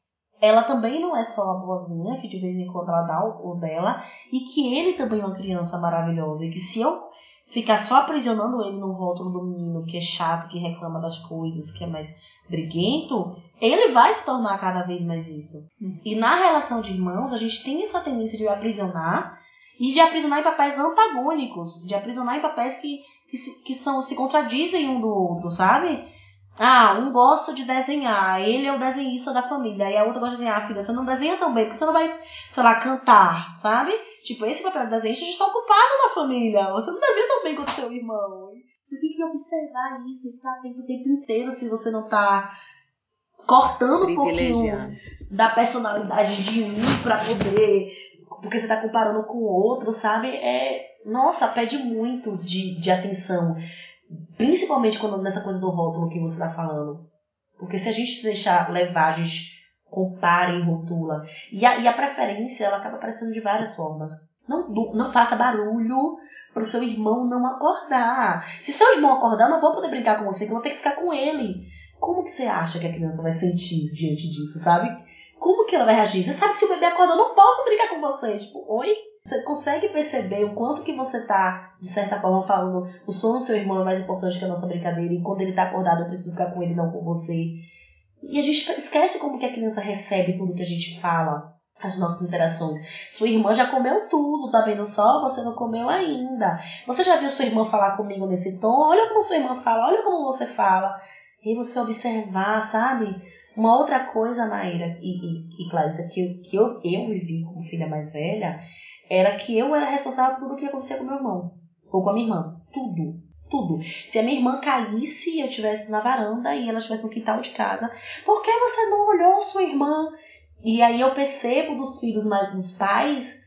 S3: ela também não é só a boazinha, que de vez em quando ela dá o, dela, e que ele também é uma criança maravilhosa, e que se eu ficar só aprisionando ele no rótulo do menino que é chato, que reclama das coisas, que é mais briguento, ele vai se tornar cada vez mais isso. E na relação de irmãos, a gente tem essa tendência de aprisionar e de aprisionar em papéis antagônicos, de aprisionar em papéis que, que, se, que são, se contradizem um do outro, sabe? Ah, um gosta de desenhar, ele é o desenhista da família, e a outra gosta de desenhar, ah, filha, você não desenha tão bem, porque você não vai, sei lá, cantar, sabe? Tipo, esse papel de desenhista a gente tá ocupado na família, você não desenha tão bem quanto seu irmão. Você tem que observar isso e ficar atento o tempo inteiro se você não tá cortando um pouquinho da personalidade de um pra poder. Porque você tá comparando com o outro, sabe? É. Nossa, pede muito de, de atenção. Principalmente quando nessa coisa do rótulo que você está falando. Porque se a gente se deixar levar, a gente compara e rotula. E a, e a preferência, ela acaba aparecendo de várias formas. Não, não faça barulho para o seu irmão não acordar. Se seu irmão acordar, não vou poder brincar com você, que eu vou ter que ficar com ele. Como que você acha que a criança vai sentir diante disso, sabe? Como que ela vai reagir? Você sabe que se o bebê acordar, eu não posso brincar com você. Tipo, oi? Você consegue perceber o quanto que você tá, de certa forma, falando o sono do seu irmão é mais importante que a nossa brincadeira e quando ele tá acordado eu preciso ficar com ele, não com você. E a gente esquece como que a criança recebe tudo que a gente fala, as nossas interações. Sua irmã já comeu tudo, tá vendo só? Você não comeu ainda. Você já viu sua irmã falar comigo nesse tom? Olha como sua irmã fala, olha como você fala. E você observar, sabe? Uma outra coisa, Maíra e, e, e Clarissa, que, que eu, eu vivi como filha mais velha, era que eu era responsável por tudo que acontecia com meu irmão. Ou com a minha irmã. Tudo. Tudo. Se a minha irmã caísse e eu estivesse na varanda e ela estivesse no quintal de casa, por que você não olhou sua irmã? E aí eu percebo dos filhos dos pais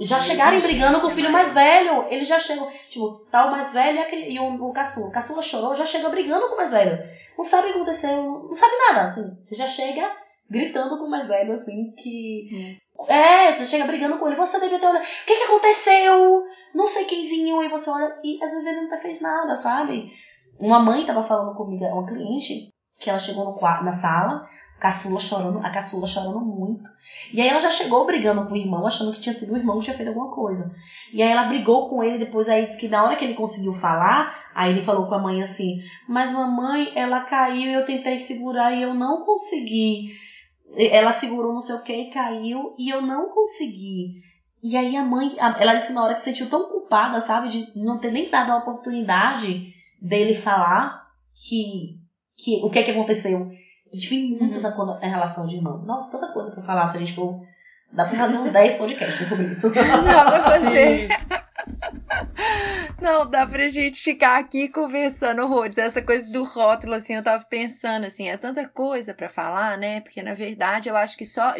S3: já chegarem brigando com o filho mais velho. Eles já chegam, tipo, tá o mais velho e o, o caçula. O caçula chorou, já chega brigando com o mais velho. Não sabe o que aconteceu, não sabe nada, assim. Você já chega gritando com o mais velho, assim, que. É, é você chega brigando com ele, você devia ter olhado. O que que aconteceu? Não sei quemzinho. E você olha, e às vezes ele não fez nada, sabe? Uma mãe tava falando comigo, uma cliente, que ela chegou no quarto, na sala, caçula chorando, a caçula chorando muito. E aí ela já chegou brigando com o irmão, achando que tinha sido o irmão que tinha feito alguma coisa. E aí ela brigou com ele, depois aí disse que na hora que ele conseguiu falar, aí ele falou com a mãe assim: Mas mamãe, ela caiu eu tentei segurar e eu não consegui. Ela segurou não sei o que e caiu e eu não consegui. E aí a mãe, ela disse que na hora que se sentiu tão culpada, sabe, de não ter nem dado a oportunidade dele falar que, que o que é que aconteceu. A gente vem muito uhum. da, da relação de irmão. Nossa, tanta coisa pra falar se a gente for. Dá pra fazer uns 10 podcasts sobre isso.
S1: Dá pra fazer. Não, dá pra gente ficar aqui conversando horrores. Essa coisa do rótulo, assim, eu tava pensando, assim, é tanta coisa para falar, né? Porque, na verdade, eu acho que só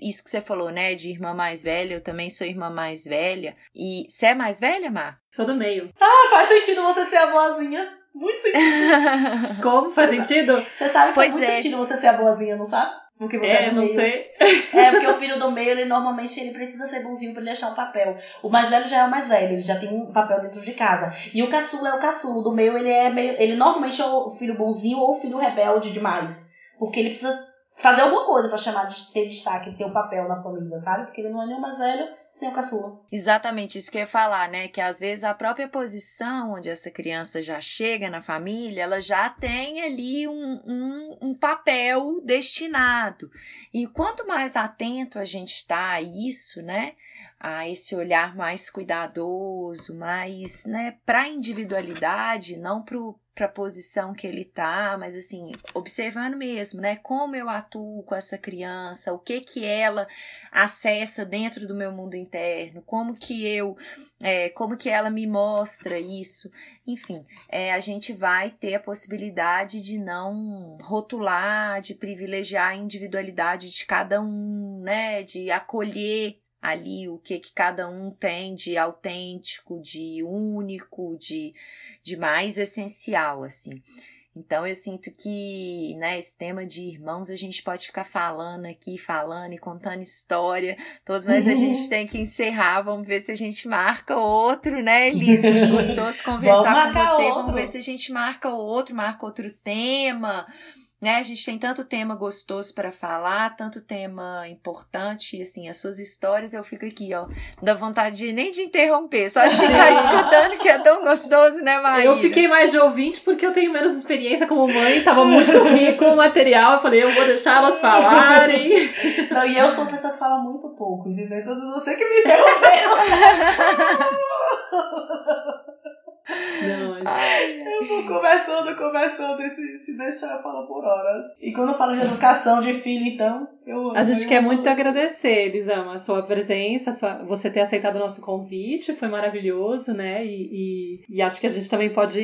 S1: isso que você falou, né? De irmã mais velha, eu também sou irmã mais velha. E você é mais velha, Mar?
S2: Sou do meio.
S3: Ah, faz sentido você ser a boazinha. Muito sentido.
S2: Como? Faz sentido?
S3: Você sabe que pois faz muito é. sentido você ser a boazinha, não sabe?
S2: Porque você é, é não meio. sei.
S3: É, porque o filho do meio, ele normalmente ele precisa ser bonzinho pra ele deixar um papel. O mais velho já é o mais velho, ele já tem um papel dentro de casa. E o caçula é o caçula. Do meio, ele é meio. Ele normalmente é o filho bonzinho ou o filho rebelde demais. Porque ele precisa fazer alguma coisa para chamar de ter destaque, ter um papel na família, sabe? Porque ele não é nem o mais velho, caçula.
S1: Exatamente, isso que eu ia falar, né? Que às vezes a própria posição onde essa criança já chega na família, ela já tem ali um, um, um papel destinado. E quanto mais atento a gente está a isso, né? A esse olhar mais cuidadoso, mais, né, para a individualidade, não para a posição que ele tá, mas assim, observando mesmo, né, como eu atuo com essa criança, o que que ela acessa dentro do meu mundo interno, como que eu, é, como que ela me mostra isso, enfim, é, a gente vai ter a possibilidade de não rotular, de privilegiar a individualidade de cada um, né, de acolher ali o que, que cada um tem de autêntico, de único, de, de mais essencial, assim. Então eu sinto que, né, esse tema de irmãos a gente pode ficar falando aqui, falando e contando história, todos, mas a gente tem que encerrar, vamos ver se a gente marca outro, né, Elis? Muito gostoso conversar com você, outro. vamos ver se a gente marca outro, marca outro tema né? A gente tem tanto tema gostoso para falar, tanto tema importante, e assim, as suas histórias eu fico aqui, ó, dá vontade de, nem de interromper, só de ficar escutando que é tão gostoso, né, Maíra?
S2: Eu fiquei mais de ouvinte porque eu tenho menos experiência como mãe, tava muito rico o material, eu falei, eu vou deixar elas falarem.
S3: Não, e eu sou uma pessoa que fala muito pouco, entendeu? Então você que me interrompeu.
S2: Não.
S3: Eu vou conversando, conversando, e se, se deixar eu falo por horas. E quando eu falo de educação de filho, então, eu
S2: A gente eu quer muito agradecer, Elisama, a sua presença, a sua, você ter aceitado o nosso convite, foi maravilhoso, né? E, e, e acho que a gente também pode,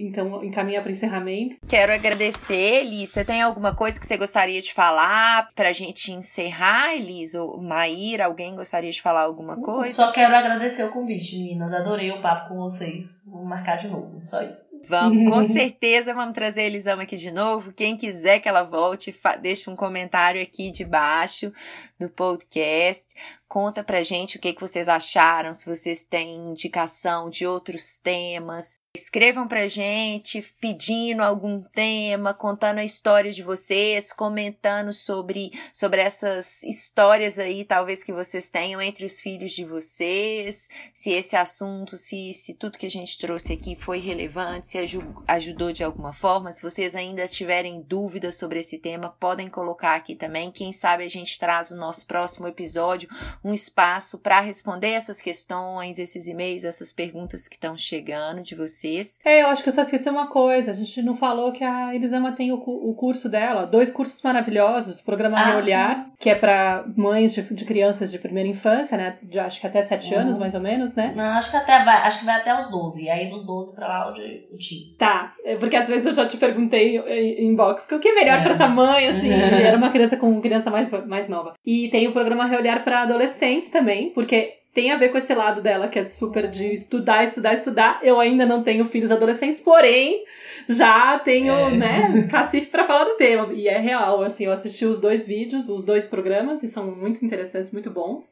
S2: então, encaminhar para encerramento.
S1: Quero agradecer, Elis. Você tem alguma coisa que você gostaria de falar pra gente encerrar, Elis? Ou Maíra, alguém gostaria de falar alguma coisa?
S3: Só quero agradecer o convite, meninas. Adorei o papo com vocês marcar de novo, só isso.
S1: Vamos, com certeza vamos trazer a Elisama aqui de novo. Quem quiser que ela volte, deixa um comentário aqui debaixo do podcast. Conta pra gente o que, que vocês acharam, se vocês têm indicação de outros temas. Escrevam pra gente pedindo algum tema, contando a história de vocês, comentando sobre, sobre essas histórias aí, talvez que vocês tenham entre os filhos de vocês, se esse assunto, se, se tudo que a gente trouxe aqui foi relevante, se ajudou de alguma forma. Se vocês ainda tiverem dúvidas sobre esse tema, podem colocar aqui também. Quem sabe a gente traz no nosso próximo episódio um espaço para responder essas questões, esses e-mails, essas perguntas que estão chegando de vocês vocês.
S2: É, eu acho que eu só esqueci uma coisa. A gente não falou que a Elisama tem o, o curso dela, dois cursos maravilhosos do programa ah, Reolhar, sim. que é para mães de, de, crianças de primeira infância, né? De, acho que até 7 uhum. anos, mais ou menos, né?
S3: Não, acho que até vai, acho que vai até os 12. E aí dos 12 para lá o de o teens.
S2: Tá, é, porque às vezes eu já te perguntei em inbox o que é melhor é. para essa mãe, assim. era uma criança com criança mais, mais nova. E tem o programa Reolhar para adolescentes também, porque tem a ver com esse lado dela, que é super de estudar, estudar, estudar. Eu ainda não tenho filhos adolescentes, porém, já tenho, é. né, cacife para falar do tema. E é real, assim, eu assisti os dois vídeos, os dois programas, e são muito interessantes, muito bons.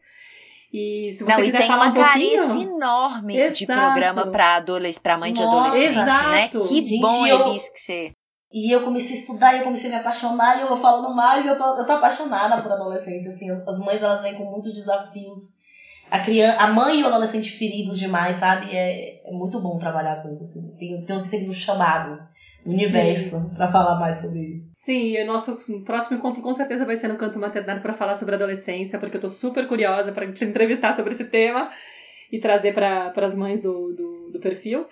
S2: E se você
S1: Não,
S2: quiser
S1: e tem
S2: falar
S1: uma
S2: um pouquinho...
S1: carência enorme
S2: Exato.
S1: de programa para adolescente, para mãe de
S3: Nossa,
S1: adolescente, né?
S2: exato.
S1: Que
S3: Gente,
S1: bom,
S3: eu-
S1: Elis, que você.
S3: E eu comecei a estudar, e eu comecei a me apaixonar, e eu vou falando mais, eu tô, eu tô apaixonada por adolescência, assim, as, as mães, elas vêm com muitos desafios, a criança, a mãe e o adolescente feridos demais, sabe, é, é muito bom trabalhar com isso, assim, tem, tem que um chamado, no universo, pra falar mais sobre isso.
S2: Sim, e o nosso próximo encontro com certeza vai ser no Canto Maternário para falar sobre adolescência, porque eu tô super curiosa para te entrevistar sobre esse tema e trazer para as mães do, do, do perfil.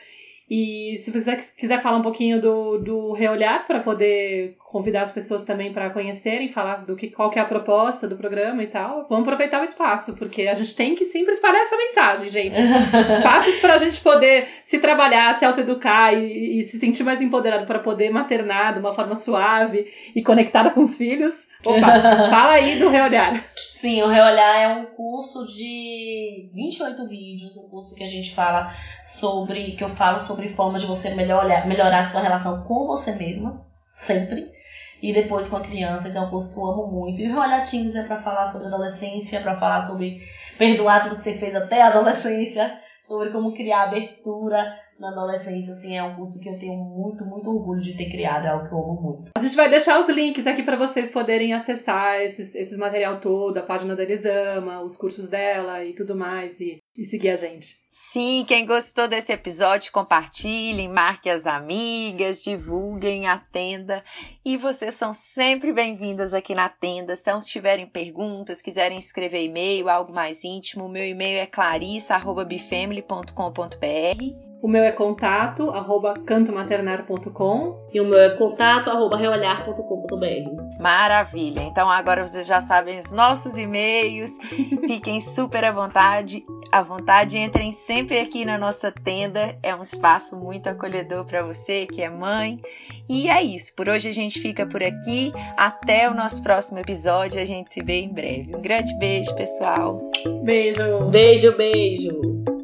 S2: E se você quiser falar um pouquinho do, do Reolhar, para poder convidar as pessoas também para conhecerem, falar do que, qual que é a proposta do programa e tal, vamos aproveitar o espaço, porque a gente tem que sempre espalhar essa mensagem, gente. Espaços para a gente poder se trabalhar, se autoeducar e, e se sentir mais empoderado para poder maternar de uma forma suave e conectada com os filhos. Opa, fala aí do Reolhar.
S3: Sim, o Reolhar é um curso de 28 vídeos, um curso que a gente fala sobre, que eu falo sobre formas de você melhorar, melhorar a sua relação com você mesma, sempre, e depois com a criança, então é um curso que eu amo muito. E o Reolhar Teens é para falar sobre adolescência, para falar sobre perdoar tudo que você fez até a adolescência, sobre como criar abertura na adolescência, assim, é um curso que eu tenho muito, muito orgulho de ter criado, é algo que eu amo muito.
S2: A gente vai deixar os links aqui para vocês poderem acessar esses, esses material todo, a página da Elisama, os cursos dela e tudo mais, e, e seguir a gente.
S1: Sim, quem gostou desse episódio, compartilhem, marquem as amigas, divulguem a tenda. E vocês são sempre bem-vindas aqui na tenda. Então, se tiverem perguntas, quiserem escrever e-mail, algo mais íntimo, o meu e-mail é clarissa.bifamily.com.br.
S2: O meu é contato, arroba cantomaternar.com.
S3: E o meu é contato arroba reolhar.com.br.
S1: Maravilha! Então agora vocês já sabem os nossos e-mails. Fiquem super à vontade. À vontade, entrem sempre aqui na nossa tenda. É um espaço muito acolhedor para você que é mãe. E é isso. Por hoje a gente fica por aqui. Até o nosso próximo episódio. A gente se vê em breve. Um grande beijo, pessoal.
S2: Beijo!
S3: Beijo, beijo!